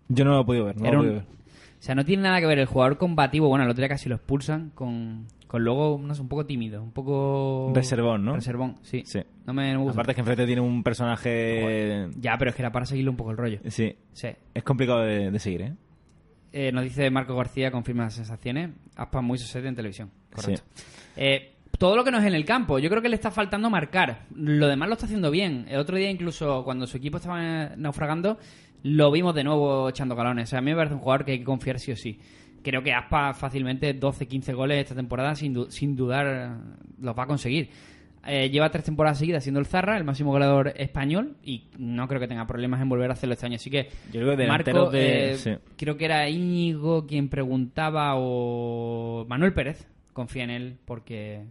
Yo no lo he podido ver, no Era lo he un- podido ver. O sea, no tiene nada que ver el jugador combativo. Bueno, el otro día casi lo expulsan con, con luego, no sé, un poco tímido, un poco... Reservón, ¿no? Reservón, sí. Sí. No me, no me gusta. Aparte es que enfrente tiene un personaje... Ya, pero es que era para seguirle un poco el rollo. Sí, Sí. es complicado de, de seguir, ¿eh? Eh, nos dice Marco García, confirma las sensaciones. Aspas muy sosete en televisión. Correcto. Eh, todo lo que no es en el campo. Yo creo que le está faltando marcar. Lo demás lo está haciendo bien. El otro día, incluso cuando su equipo estaba naufragando, lo vimos de nuevo echando galones. O sea, a mí me parece un jugador que hay que confiar sí o sí. Creo que Aspas fácilmente 12, 15 goles esta temporada, sin, du- sin dudar, los va a conseguir. Eh, lleva tres temporadas seguidas siendo el Zarra, el máximo goleador español, y no creo que tenga problemas en volver a hacerlo este año. Así que, Yo creo que Marco, de- eh, sí. creo que era Íñigo quien preguntaba o Manuel Pérez confía en él porque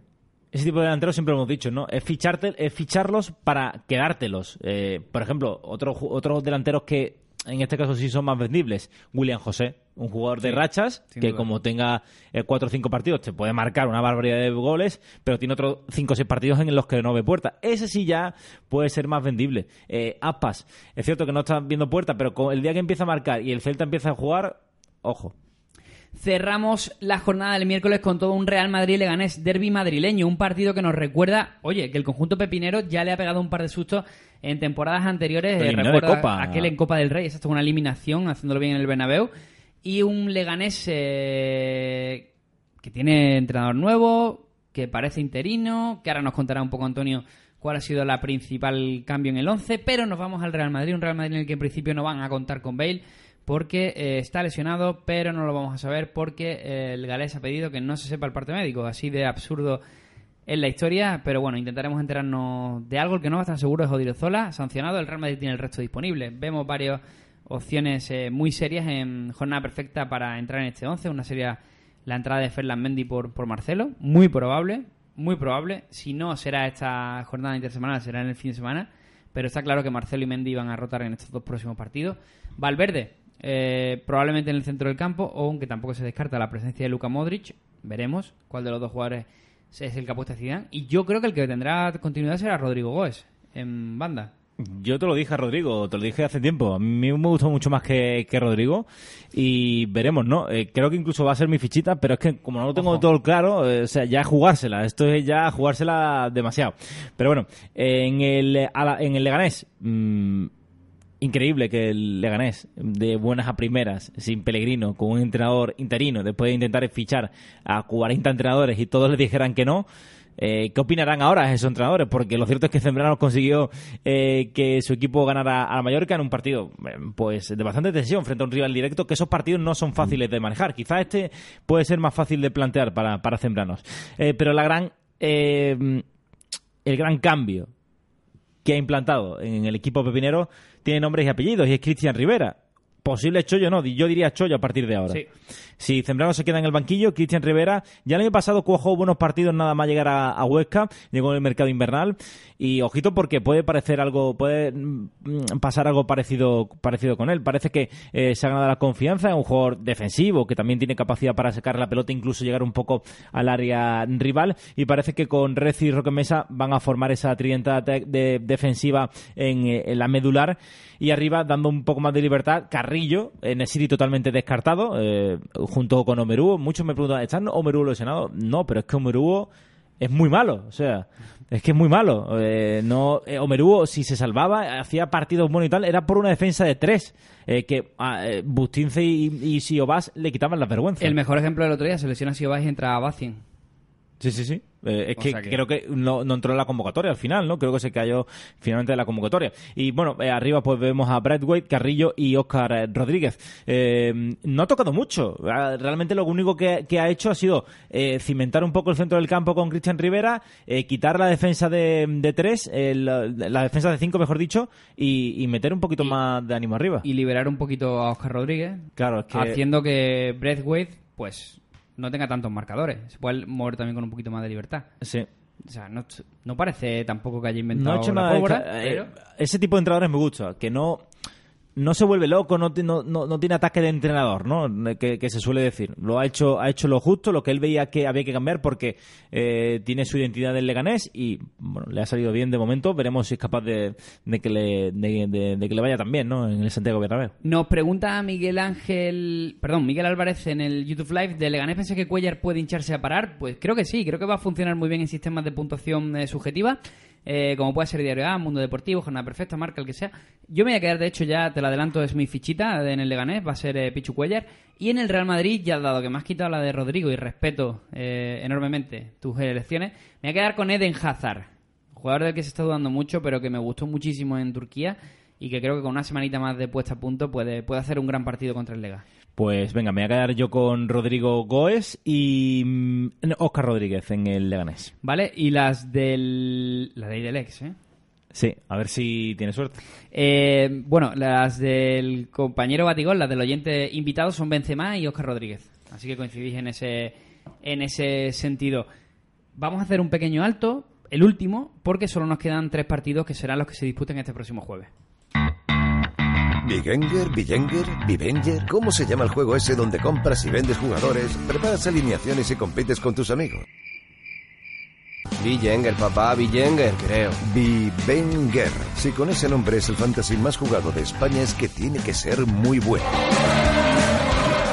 Ese tipo de delanteros siempre lo hemos dicho, ¿no? Es, ficharte, es ficharlos para quedártelos. Eh, por ejemplo, otros delanteros que en este caso sí son más vendibles. William José, un jugador de rachas que duda. como tenga eh, cuatro o cinco partidos te puede marcar una barbaridad de goles, pero tiene otros cinco o seis partidos en los que no ve puerta. Ese sí ya puede ser más vendible. Eh, Aspas, es cierto que no está viendo puerta, pero con- el día que empieza a marcar y el Celta empieza a jugar, ojo. Cerramos la jornada del miércoles con todo un Real Madrid-Leganés derby madrileño, un partido que nos recuerda, oye, que el conjunto pepinero ya le ha pegado un par de sustos en temporadas anteriores. eh, recuerda Copa. aquel en Copa del Rey, exacto, una eliminación, haciéndolo bien en el Bernabéu. Y un Leganés eh, que tiene entrenador nuevo, que parece interino, que ahora nos contará un poco Antonio cuál ha sido la principal cambio en el 11, pero nos vamos al Real Madrid, un Real Madrid en el que en principio no van a contar con Bale porque eh, está lesionado, pero no lo vamos a saber porque eh, el galés ha pedido que no se sepa el parte médico, así de absurdo en la historia, pero bueno, intentaremos enterarnos de algo, el que no va a estar seguro es Odriozola, sancionado, el Real Madrid tiene el resto disponible. Vemos varias opciones eh, muy serias en jornada perfecta para entrar en este 11, una sería la entrada de Ferland Mendy por, por Marcelo, muy probable, muy probable, si no será esta jornada intersemanal, será en el fin de semana, pero está claro que Marcelo y Mendy van a rotar en estos dos próximos partidos. Valverde, eh, probablemente en el centro del campo, o aunque tampoco se descarta la presencia de Luka Modric, veremos cuál de los dos jugadores es el que apuesta Zidane. Y yo creo que el que tendrá continuidad será Rodrigo Goes en banda. Yo te lo dije a Rodrigo, te lo dije hace tiempo. A mí me gustó mucho más que, que Rodrigo y veremos, ¿no? Eh, creo que incluso va a ser mi fichita, pero es que como no lo tengo Ojo. todo claro, eh, o sea, ya jugársela. Esto es ya jugársela demasiado. Pero bueno, eh, en el, a la- en el Leganés, mm, increíble que el Leganés, de buenas a primeras, sin Pellegrino, con un entrenador interino, después de intentar fichar a 40 entrenadores y todos le dijeran que no, eh, ¿Qué opinarán ahora esos entrenadores? Porque lo cierto es que Zembrano consiguió eh, que su equipo ganara a la Mallorca en un partido eh, pues de bastante tensión frente a un rival directo, que esos partidos no son fáciles de manejar. Quizás este puede ser más fácil de plantear para, para Zembranos. Pero la gran, el gran cambio que ha implantado en el equipo pepinero tiene nombres y apellidos y es Cristian Rivera. Posible Chollo no, yo diría Chollo a partir de ahora. Sí. Si Zembrano se queda en el banquillo, Cristian Rivera ya el año pasado cuajó buenos partidos nada más llegar a, a Huesca, llegó en el mercado invernal y ojito porque puede parecer algo, puede mm, pasar algo parecido, parecido con él. Parece que eh, se ha ganado la confianza, es un jugador defensivo que también tiene capacidad para sacar la pelota, incluso llegar un poco al área rival y parece que con Reci y Roque Mesa van a formar esa tridenta de, de- defensiva en, eh, en la medular y arriba dando un poco más de libertad Carrillo, en el City totalmente descartado, eh, junto con Omeruo. Muchos me preguntan, ¿está Omeruo lesionado? No, pero es que Omeruo es muy malo, o sea, es que es muy malo. Eh, no, eh, si se salvaba, hacía partidos buenos y tal, era por una defensa de tres, eh, que a eh, Bustince y, y Siobas le quitaban las vergüenzas. El mejor ejemplo del otro día se lesiona Siobas y entra a Bacien. Sí, sí, sí. Eh, es que, creo que no, no entró en la convocatoria al final, ¿no? Creo que se cayó finalmente de la convocatoria. Y bueno, eh, arriba pues vemos a Bradwaite, Carrillo y Oscar eh, Rodríguez. Eh, no ha tocado mucho. Ah, Realmente lo único que, que ha hecho ha sido cimentar un poco el centro del campo con Cristian Rivera, quitar la defensa de, de tres, la defensa de cinco, mejor dicho, y, y meter un poquito más de ánimo arriba. Y liberar un poquito a Oscar Rodríguez, claro, es que... haciendo que Breathwaite, pues, no tenga tantos marcadores. Se puede mover también con un poquito más de libertad. Sí. O sea, no, no parece tampoco que haya No inventado ha hecho la nada. pólvora, extra- pero... eh, ese tipo de entrenadores me gusta, que no no se vuelve loco, no, no, no, tiene ataque de entrenador, ¿no? Que, que se suele decir. Lo ha hecho, ha hecho lo justo, lo que él veía que había que cambiar porque eh, tiene su identidad del Leganés y bueno, le ha salido bien de momento. Veremos si es capaz de, de que le de, de- de que le vaya también, ¿no? En el Santiago Bernabéu. Nos pregunta Miguel Ángel, perdón, Miguel Álvarez en el YouTube Live de Leganés pensé que Cuellar puede hincharse a parar. Pues creo que sí, creo que va a funcionar muy bien en sistemas de puntuación eh, subjetiva, eh, como puede ser Diario A, Mundo Deportivo, Jornada Perfecta, Marca, el que sea. Yo me voy a quedar, de hecho, ya te lo adelanto, es mi fichita en el Leganés, va a ser eh, Pichu Cuellar. Y en el Real Madrid, ya dado que me has quitado la de Rodrigo y respeto eh, enormemente tus elecciones, me voy a quedar con Eden Hazard. Jugador del que se está dudando mucho, pero que me gustó muchísimo en Turquía y que creo que con una semanita más de puesta a punto puede, puede hacer un gran partido contra el Lega. Pues venga, me voy a quedar yo con Rodrigo Goes y mm, Oscar Rodríguez en el Leganés. ¿Vale? Y las del... La ley del ex, ¿eh? Sí, a ver si tiene suerte. Eh, Bueno, las del compañero Batigol, las del oyente invitado son Benzema y Oscar Rodríguez. Así que coincidís en ese, en ese sentido. Vamos a hacer un pequeño alto, el último, porque solo nos quedan tres partidos que serán los que se disputen este próximo jueves. Bigenger, Bigenger, Bivenger. ¿Cómo se llama el juego ese donde compras y vendes jugadores, preparas alineaciones y compites con tus amigos? Bijenger, papá, Bijenger, creo. Bivenger. Si con ese nombre es el fantasy más jugado de España es que tiene que ser muy bueno.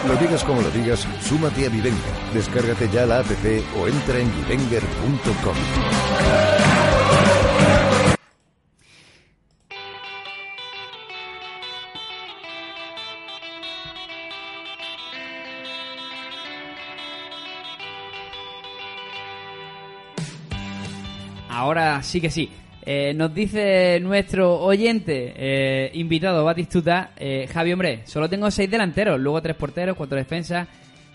Lo digas como lo digas, súmate a Bivenger. Descárgate ya la app o entra en bivenger.com. Ahora sí que sí. Eh, nos dice nuestro oyente, eh, invitado Batistuta, eh, Javi, hombre, solo tengo seis delanteros, luego tres porteros, cuatro defensas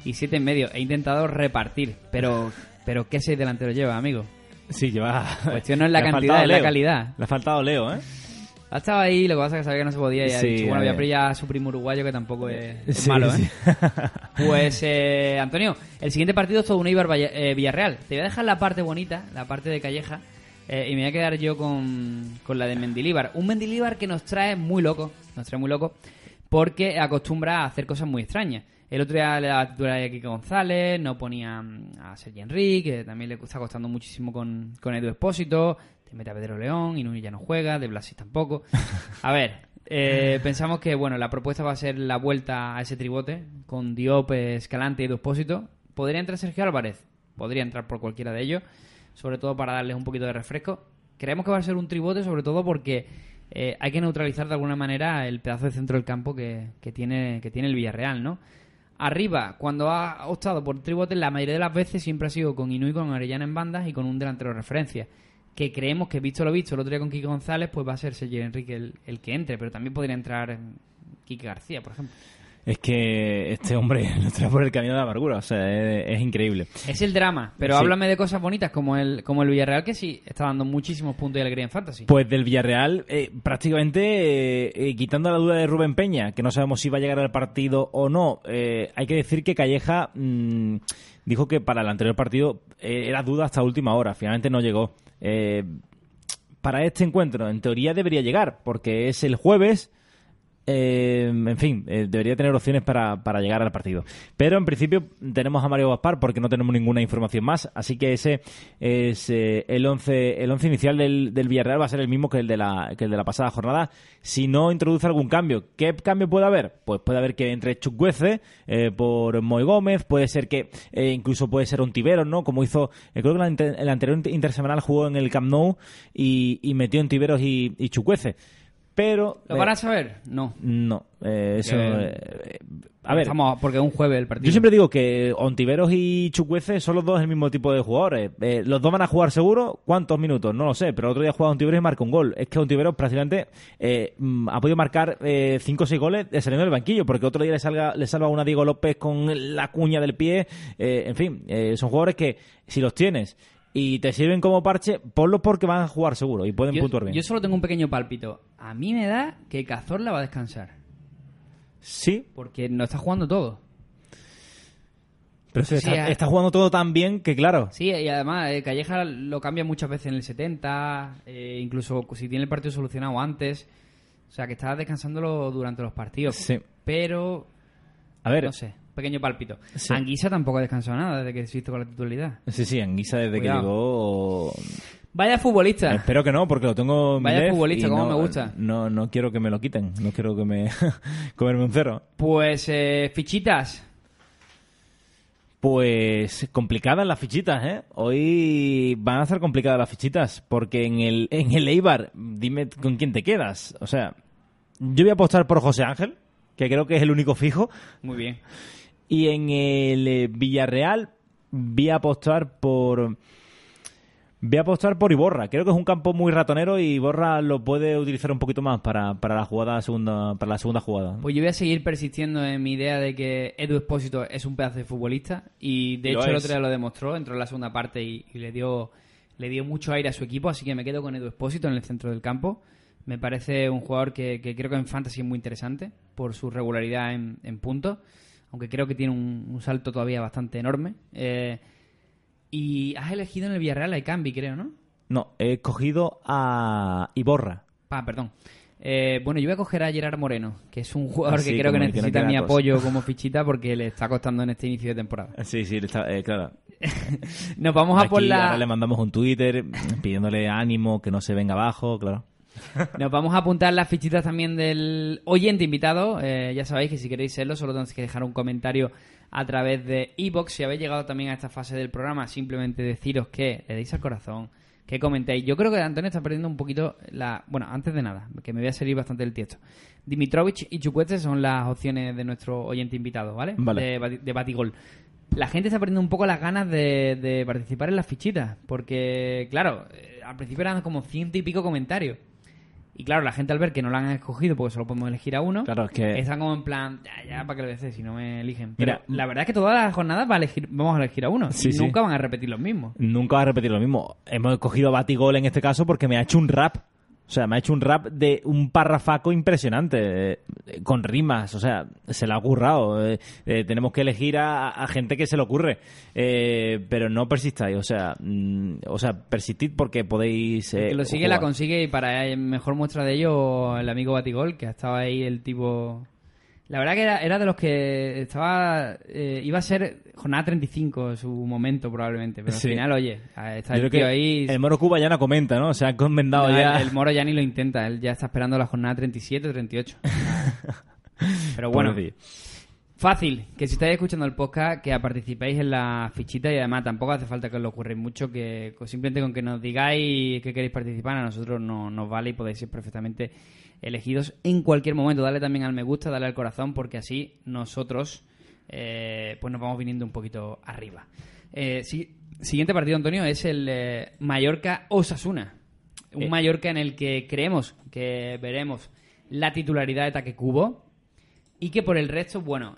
y siete en medio. He intentado repartir, pero, pero ¿qué seis delanteros lleva, amigo? Sí, lleva. La cuestión no es la Le cantidad, es la calidad. Le ha faltado Leo, ¿eh? Ha estado ahí, lo que pasa es que sabía que no se podía y ha Sí, dicho, bueno, voy a pillar a su primo uruguayo que tampoco es, es Sí, malo, ¿eh? sí. Pues, eh, Antonio, el siguiente partido es todo un Valle- eh, Villarreal. Te voy a dejar la parte bonita, la parte de Calleja, eh, y me voy a quedar yo con, con la de Mendilíbar. Un Mendilíbar que nos trae muy loco, nos trae muy loco, porque acostumbra a hacer cosas muy extrañas. El otro día le daba titular a Kike González, no ponía mm, a Sergi Enrique, que también le está costando muchísimo con, con Edu Espósito, te mete a Pedro León, y Núñez ya no juega, de Blasis tampoco. A ver, eh, pensamos que bueno la propuesta va a ser la vuelta a ese tribote con Diop, Escalante y Edu Espósito. Podría entrar Sergio Álvarez, podría entrar por cualquiera de ellos, sobre todo para darles un poquito de refresco. Creemos que va a ser un tribote, sobre todo porque eh, hay que neutralizar de alguna manera el pedazo de centro del campo que, que tiene, que tiene el Villarreal, ¿no? Arriba, cuando ha optado por tribote, la mayoría de las veces siempre ha sido con Inui, con Arellana en bandas y con un delantero de referencia. Que creemos que, visto lo visto, el otro día con Kike González, pues va a ser Sergio Enrique el, el que entre, pero también podría entrar Kike García, por ejemplo. Es que este hombre nos trae por el camino de la amargura, o sea, es, es increíble. Es el drama, pero Sí. háblame de cosas bonitas como el, como el Villarreal, que sí está dando muchísimos puntos de alegría en Fantasy. Pues del Villarreal, eh, prácticamente eh, eh, quitando la duda de Rubén Peña, que no sabemos si va a llegar al partido o no, hay que decir que Calleja mm, dijo que para el anterior partido era duda hasta última hora, finalmente no llegó. Para este encuentro, en teoría debería llegar, porque es el jueves. Eh, en fin, eh, debería tener opciones para, para llegar al partido. Pero en principio tenemos a Mario Gaspar porque no tenemos ninguna información más. Así que ese es eh, el 11 el once inicial del, del Villarreal va a ser el mismo que el, de la, que el de la pasada jornada. Si no introduce algún cambio, ¿qué cambio puede haber? Pues puede haber que entre Chukwueze eh, por Moy Gómez, puede ser que incluso puede ser un Tiberos, ¿no? Como hizo, creo que el anterior intersemanal jugó en el Camp Nou y, metió en Tiberos y, y. Pero... ¿Lo eh, van a saber? No. no, eh, eso. Que- eh, a ver, Estamos, porque es un jueves el partido. yo siempre digo que Ontiveros y Chukwueze son los dos el mismo tipo de jugadores. Eh, los dos van a jugar seguro. ¿Cuántos minutos? No lo sé, pero el otro día jugaba Ontiveros y marcó un gol. Es que Ontiveros prácticamente eh, mm, ha podido marcar 5 o 6 goles saliendo del banquillo, porque otro día le, salga, le salva una Diego López con la cuña del pie. Eh, en fin, eh, son jugadores que si los tienes y te sirven como parche, ponlos porque van a jugar seguro y pueden yo, puntuar bien. yo solo tengo un pequeño pálpito. A mí me da que Cazorla va a descansar. Sí, Porque no está jugando todo. pero Sí, está, está jugando todo tan bien que, claro, Sí, y además eh, Calleja lo cambia muchas veces en el 70, eh, incluso si tiene el partido solucionado antes. O sea, que está descansándolo durante los partidos. Sí. Pero, a ver, no sé, pequeño pálpito. Sí. Anguisa tampoco ha descansado nada desde que existe con la titularidad. Sí, sí, Anguisa desde Cuidado. que llegó. Vaya futbolista. Espero que no, porque lo tengo en Vaya futbolista, no- me gusta. No, no quiero que me lo quiten, no quiero que me comerme un cero. Pues, eh, fichitas. Pues complicadas las fichitas, ¿eh? Hoy van a ser complicadas las fichitas, porque en el, en el Eibar, dime con quién te quedas. O sea, yo voy a apostar por José Ángel, que creo que es el único fijo, Muy bien. Y en el eh, Villarreal voy a apostar por... Voy a apostar por Iborra. Creo que es un campo muy ratonero y Iborra lo puede utilizar un poquito más para, para la jugada segunda, para la segunda jugada. Pues yo voy a seguir persistiendo en mi idea de que Edu Espósito es un pedazo de futbolista y de lo hecho el otro día lo demostró, entró en la segunda parte y, y le dio le dio mucho aire a su equipo, así que me quedo con Edu Espósito en el centro del campo. Me parece un jugador que, que creo que en Fantasy es muy interesante por su regularidad en, en puntos, aunque creo que tiene un, un salto todavía bastante enorme. Eh, y has elegido en el Villarreal a Cambi, creo, ¿no? No, he cogido a Iborra. Ah, perdón. Eh, bueno, yo voy a coger a Gerard Moreno, que es un jugador Así que creo que no necesita mi apoyo como fichita porque le está costando en este inicio de temporada. Sí, sí, está- eh, claro. Nos vamos a Aquí por la... ahora le mandamos un Twitter pidiéndole ánimo, que no se venga abajo, claro. Nos vamos a apuntar las fichitas también del oyente invitado. Eh, ya sabéis que si queréis serlo, solo tenéis que dejar un comentario a través de iBox. Si habéis llegado también a esta fase del programa, simplemente deciros que le deis al corazón, que comentéis. Yo creo que Antonio está perdiendo un poquito la. Bueno, antes de nada, que me voy a salir bastante del tiesto. Dimitrovich y Chukwueze son las opciones de nuestro oyente invitado, ¿vale? Vale. De Batigol. La gente está perdiendo un poco las ganas de, de participar en las fichitas, porque, claro, eh, al principio eran como ciento y pico comentarios. Y claro, la gente al ver que no lo han escogido porque solo podemos elegir a uno, Claro, es que- están como en plan, ya, ya, para que lo veces si no me eligen. Pero Mira, la verdad es que todas las jornadas va a elegir, vamos a elegir a uno. Sí, y sí. nunca van a repetir los mismos. Nunca va a repetir lo mismo. Hemos cogido Batigol en este caso porque me ha hecho un rap. O sea, me ha hecho un rap de un parrafaco impresionante, eh, con rimas. O sea, se le ha ocurrado. eh, eh, tenemos que elegir a, a gente que se le ocurre. Eh, pero no persistáis. O sea, mm, o sea persistid porque podéis. El eh, que lo sigue jugar. la consigue y para eh, mejor muestra de ello el amigo Batigol, que estaba ahí el tipo... La verdad que era, era de los que estaba... eh, iba a ser jornada 35 en su momento probablemente, pero Sí. al final, oye, está Yo el creo tío que ahí... El Moro Cuba ya no comenta, ¿no? Se ha convendado No, ya. el, el Moro ya ni lo intenta, él ya está esperando la jornada 37 o 38. Pero bueno, fácil, que si estáis escuchando el podcast, que participéis en la fichita y además tampoco hace falta que os lo ocurréis mucho, que simplemente con que nos digáis que queréis participar a nosotros no, nos vale y podéis ser perfectamente elegidos en cualquier momento. Dale también al me gusta, dale al corazón, porque así nosotros eh, pues nos vamos viniendo un poquito arriba. Eh, si- siguiente partido, Antonio, es el eh, Mallorca-Osasuna. Un Eh. Mallorca en el que creemos que veremos la titularidad de Taque Cubo y que por el resto, bueno,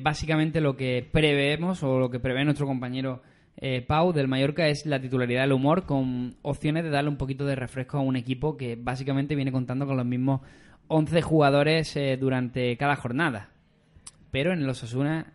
básicamente lo que preveemos o lo que prevé nuestro compañero eh, Pau del Mallorca es la titularidad del humor con opciones de darle un poquito de refresco a un equipo que básicamente viene contando con los mismos 11 jugadores eh, durante cada jornada. Pero en los Osasuna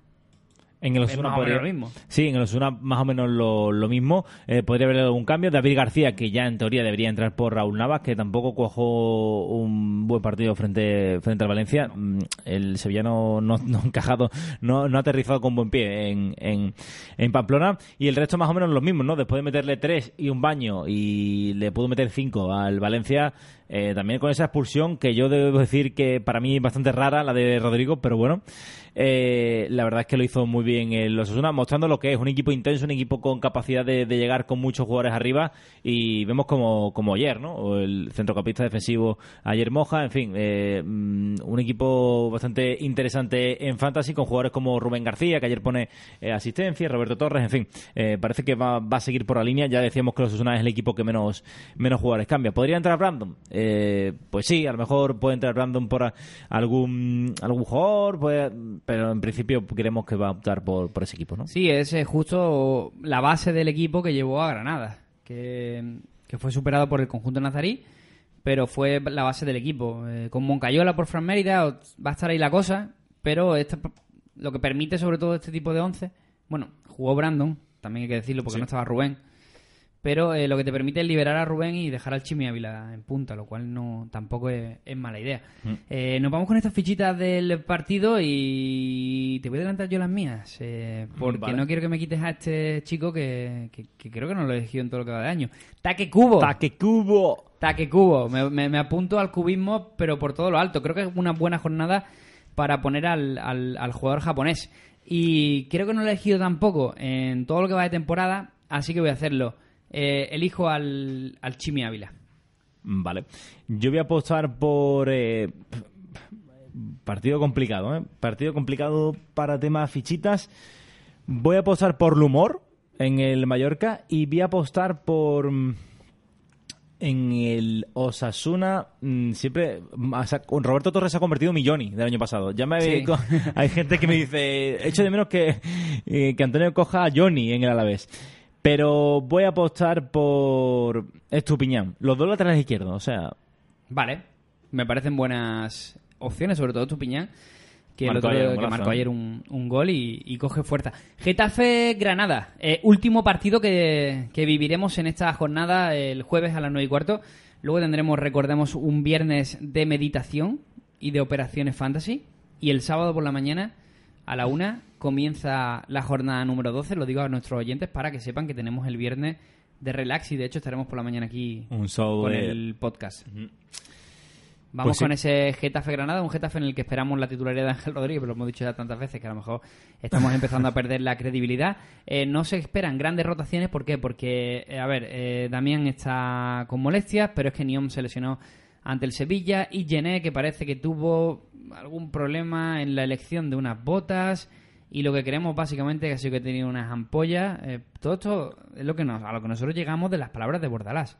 En el Es Osasuna más o menos podría- lo mismo. Sí, en el Osasuna más o menos lo, lo mismo. Eh, podría haber algún cambio. David García, que ya en teoría debería entrar por Raúl Navas, que tampoco cuajó un buen partido frente, frente al Valencia. Mm, El sevillano no, no ha encajado, no, no ha aterrizado con buen pie en, en, en Pamplona. Y el resto más o menos los mismos, ¿no? Después de meterle tres y un baño y le pudo meter cinco al Valencia, eh, también con esa expulsión que yo debo decir que para mí es bastante rara, la de Rodrigo, pero bueno, eh, la verdad es que lo hizo muy bien el Osasuna, mostrando lo que es un equipo intenso, un equipo con capacidad de, llegar con muchos jugadores arriba y vemos como, como ayer, ¿no? O el centrocampista defensivo ayer Moja, en fin, eh, mm, un equipo bastante interesante en Fantasy con jugadores como Rubén García, que ayer pone eh, asistencia, Roberto Torres, en fin, eh, parece que va, va a seguir por la línea, ya decíamos que el Osasuna es el equipo que menos, menos jugadores cambia. ¿Podría entrar Brandon? Eh, pues sí, a lo mejor puede entrar Brandon por algún, algún jugador, pues, pero en principio creemos que va a optar por, por ese equipo, ¿no? Sí, es justo la base del equipo que llevó a Granada, que, que fue superado por el conjunto nazarí, pero fue la base del equipo. Eh, con Moncayola por Fran Mérida va a estar ahí la cosa, pero esto, lo que permite sobre todo este tipo de once, bueno, jugó Brandon, también hay que decirlo porque no estaba Rubén, pero eh, lo que te permite es liberar a Rubén y dejar al Chimi Ávila en punta, lo cual no tampoco es, es mala idea. Eh, nos vamos con estas fichitas del partido y te voy a adelantar yo las mías, eh, porque Vale. no quiero que me quites a este chico que, que- que creo que no lo he elegido en todo lo que va de año. Taque Cubo. ¡Taque cubo! Taque Cubo. Me, me- me apunto al cubismo, pero por todo lo alto. Creo que es una buena jornada para poner al, al- al jugador japonés. Y creo que no lo he elegido tampoco en todo lo que va de temporada, así que voy a hacerlo. Eh, elijo al, al Chimi Ávila. Vale. Yo voy a apostar por... eh, partido complicado, ¿eh? Partido complicado para temas fichitas. Voy a apostar por el humor en el Mallorca y voy a apostar por... mm, En el Osasuna, mm, siempre. Roberto Torres se ha convertido en Milloni del año pasado. Ya me Sí. hay gente que me dice. Echo de menos que, eh, que Antonio coja a Johnny en el Alavés. Pero voy a apostar por Estupiñán. Los dos laterales izquierdos, o sea. Vale, me parecen buenas opciones, sobre todo Tupiñán, que, el Marcó otro- ayer un que marcó ayer un, un gol y, y coge fuerza. Getafe-Granada, eh, último partido que, que viviremos en esta jornada el jueves a las 9 y cuarto. Luego tendremos, recordemos, un viernes de meditación y de operaciones fantasy. Y el sábado por la mañana, a la una, comienza la jornada número 12. Lo digo a nuestros oyentes para que sepan que tenemos el viernes de relax y de hecho estaremos por la mañana aquí Un show con de- el podcast. Vamos Pues sí. con ese Getafe Granada, un Getafe en el que esperamos la titularidad de Ángel Rodríguez, pero lo hemos dicho ya tantas veces que a lo mejor estamos empezando a perder la credibilidad. Eh, no se esperan grandes rotaciones, ¿por qué? Porque, eh, a ver, eh, Damián está con molestias, pero es que Niom se lesionó ante el Sevilla y Gené, que parece que tuvo algún problema en la elección de unas botas y lo que queremos básicamente ha sido que tenía unas ampollas. Eh, todo esto es lo que nos, a lo que nosotros llegamos de las palabras de Bordalás.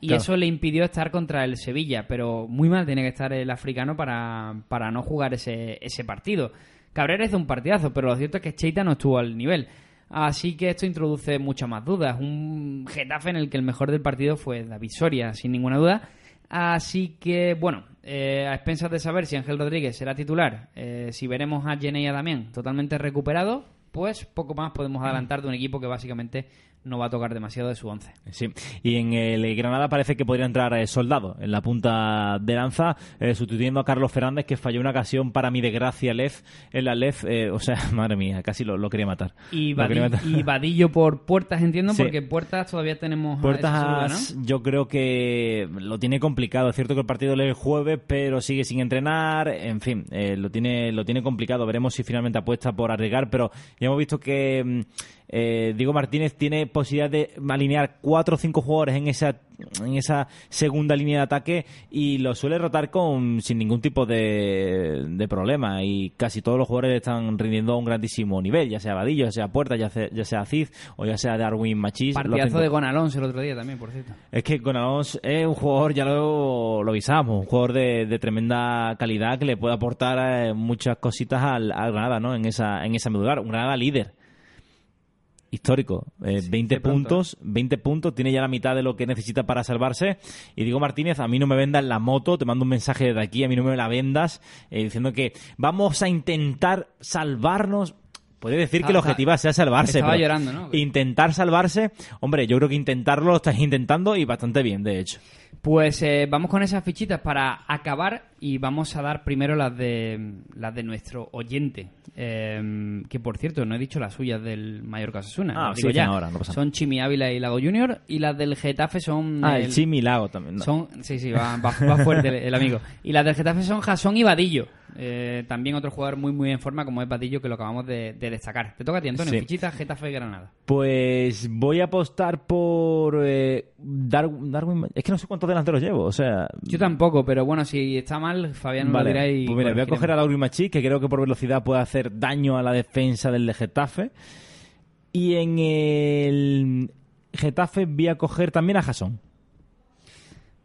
Y Claro. eso le impidió estar contra el Sevilla, pero muy mal tiene que estar el africano para, para no jugar ese, ese partido. Cabrera hizo un partidazo, pero lo cierto es que Cheita no estuvo al nivel. Así que esto introduce muchas más dudas. Un Getafe en el que el mejor del partido fue David Soria, sin ninguna duda. Así que, bueno, eh, a expensas de saber si Ángel Rodríguez será titular, eh, si veremos a Jenny y a Damián totalmente recuperados, pues poco más podemos adelantar de un equipo que básicamente no va a tocar demasiado de su once. Sí, y en el Granada parece que podría entrar eh, Soldado en la punta de lanza, eh, sustituyendo a Carlos Fernández, que falló una ocasión para mi desgracia Lef, en la Lef, eh, o sea, madre mía, casi lo, lo quería matar. Y, Lo quería Vadi- matar. y Vadillo por puertas, entiendo, Sí. porque puertas todavía tenemos. duda, Puertas, ¿no? yo creo que lo tiene complicado. Es cierto que el partido es el jueves, pero sigue sin entrenar. En fin, eh, lo tiene lo tiene complicado. Veremos si finalmente apuesta por arriesgar. Pero ya hemos visto que mm, eh, Diego Martínez tiene posibilidad de alinear cuatro o cinco jugadores en esa en esa segunda línea de ataque y lo suele rotar con sin ningún tipo de, de problema y casi todos los jugadores están rindiendo a un grandísimo nivel ya sea Vadillo, ya sea Puerta, ya sea, ya sea Cid o ya sea Darwin Machís lo Partidazo de Gon Alonso el otro día también, por cierto. es que con Alonso es un jugador, ya lo, lo avisamos, un jugador de, de tremenda calidad que le puede aportar eh, muchas cositas al, al Granada, ¿no? En esa, en esa medular. Un Granada líder. Histórico. Eh, 20 de pronto, puntos, 20 puntos, tiene ya la mitad de lo que necesita para salvarse. Y digo, Martínez, a mí no me vendas la moto, te mando un mensaje desde aquí, a mí no me la vendas, eh, diciendo que vamos a intentar salvarnos. Puede decir que el Estaba- objetivo sea salvarse. estaba pero llorando, ¿no? Intentar salvarse, hombre, yo creo que intentarlo lo estáis intentando y bastante bien, de hecho. Pues eh, vamos con esas fichitas para acabar y vamos a dar primero las de las de nuestro oyente. Eh, que por cierto, no he dicho las suyas del Mallorca Osasuna. Ah, sí, ya. ahora, no pasa son Chimi Ávila y Lago Junior. Y las del Getafe son. Ah, el, Chimi Lago también. no. Son, sí, sí, va, va- va fuerte el, el amigo. Y las del Getafe son Jasón y Vadillo. Eh, también otro jugador muy, muy en forma como es Vadillo, que lo acabamos de, de destacar. Te toca a ti, Antonio. Sí. Fichitas, Getafe y Granada. Pues voy a apostar por eh, Darwin, Darwin- Es que no sé cuántos delanteros llevo, o sea... Yo tampoco, pero bueno, si está mal, Fabián Vale, lo dirá y... pues mira, voy a coger a Darwin Machís, que creo que por velocidad puede hacer daño a la defensa del de Getafe. Y en el Getafe voy a coger también a Jason.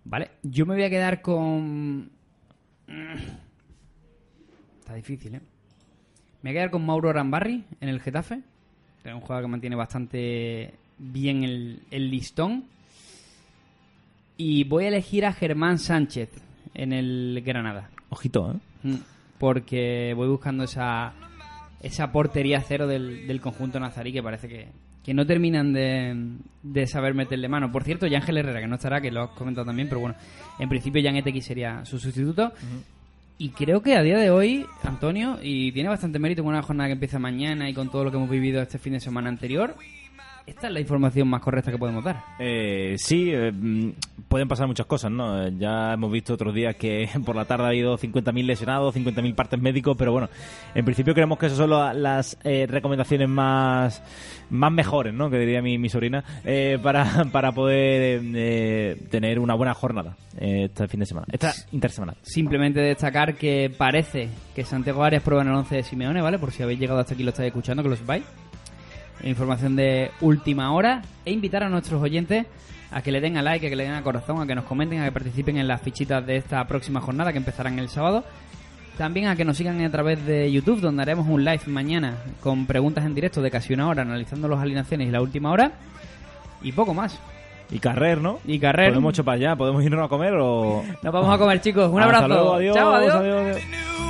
Vale, yo me voy a quedar con... Está difícil, ¿eh? Me voy a quedar con Mauro Rambarri en el Getafe. Es un jugador que mantiene bastante bien el, el listón. Y voy a elegir a Germán Sánchez en el Granada. Ojito, ¿eh? Mm, Porque voy buscando esa, esa portería cero del, del conjunto nazarí que parece que, que no terminan de, de saber meterle mano. Por cierto, Ángel Herrera, que no estará, que lo has comentado también, pero bueno, en principio Jan Etequi sería su sustituto. Y creo que a día de hoy, Antonio, y tiene bastante mérito con una jornada que empieza mañana y con todo lo que hemos vivido este fin de semana anterior, esta es la información más correcta que podemos dar. Eh, sí, eh, mm, pueden pasar muchas cosas, ¿no? Eh, Ya hemos visto otros días que por la tarde ha habido 50.000 lesionados, 50.000 partes médicos, pero bueno, en principio creemos que esas son la- las eh, recomendaciones más, más mejores, ¿no? Que diría mi, mi sobrina, eh, para, para poder eh, tener una buena jornada eh, este fin de semana, esta intersemanal. Simplemente destacar que parece que Santiago Arias prueba en el 11 de Simeone, ¿vale? Por si habéis llegado hasta aquí y lo estáis escuchando, que lo sepáis. Información de última hora. E invitar a nuestros oyentes a que le den a like, a que le den a corazón, a que nos comenten, a que participen en las fichitas de esta próxima jornada que empezarán el sábado. También a que nos sigan a través de YouTube, donde haremos un live mañana con preguntas en directo de casi una hora, analizando las alineaciones y la última hora. Y poco más. Y carrer, ¿no? Y carrer. Podemos chupar ya, podemos irnos a comer o... Nos vamos a comer, chicos. Un abrazo. luego, adiós, Chao, adiós. adiós, adiós.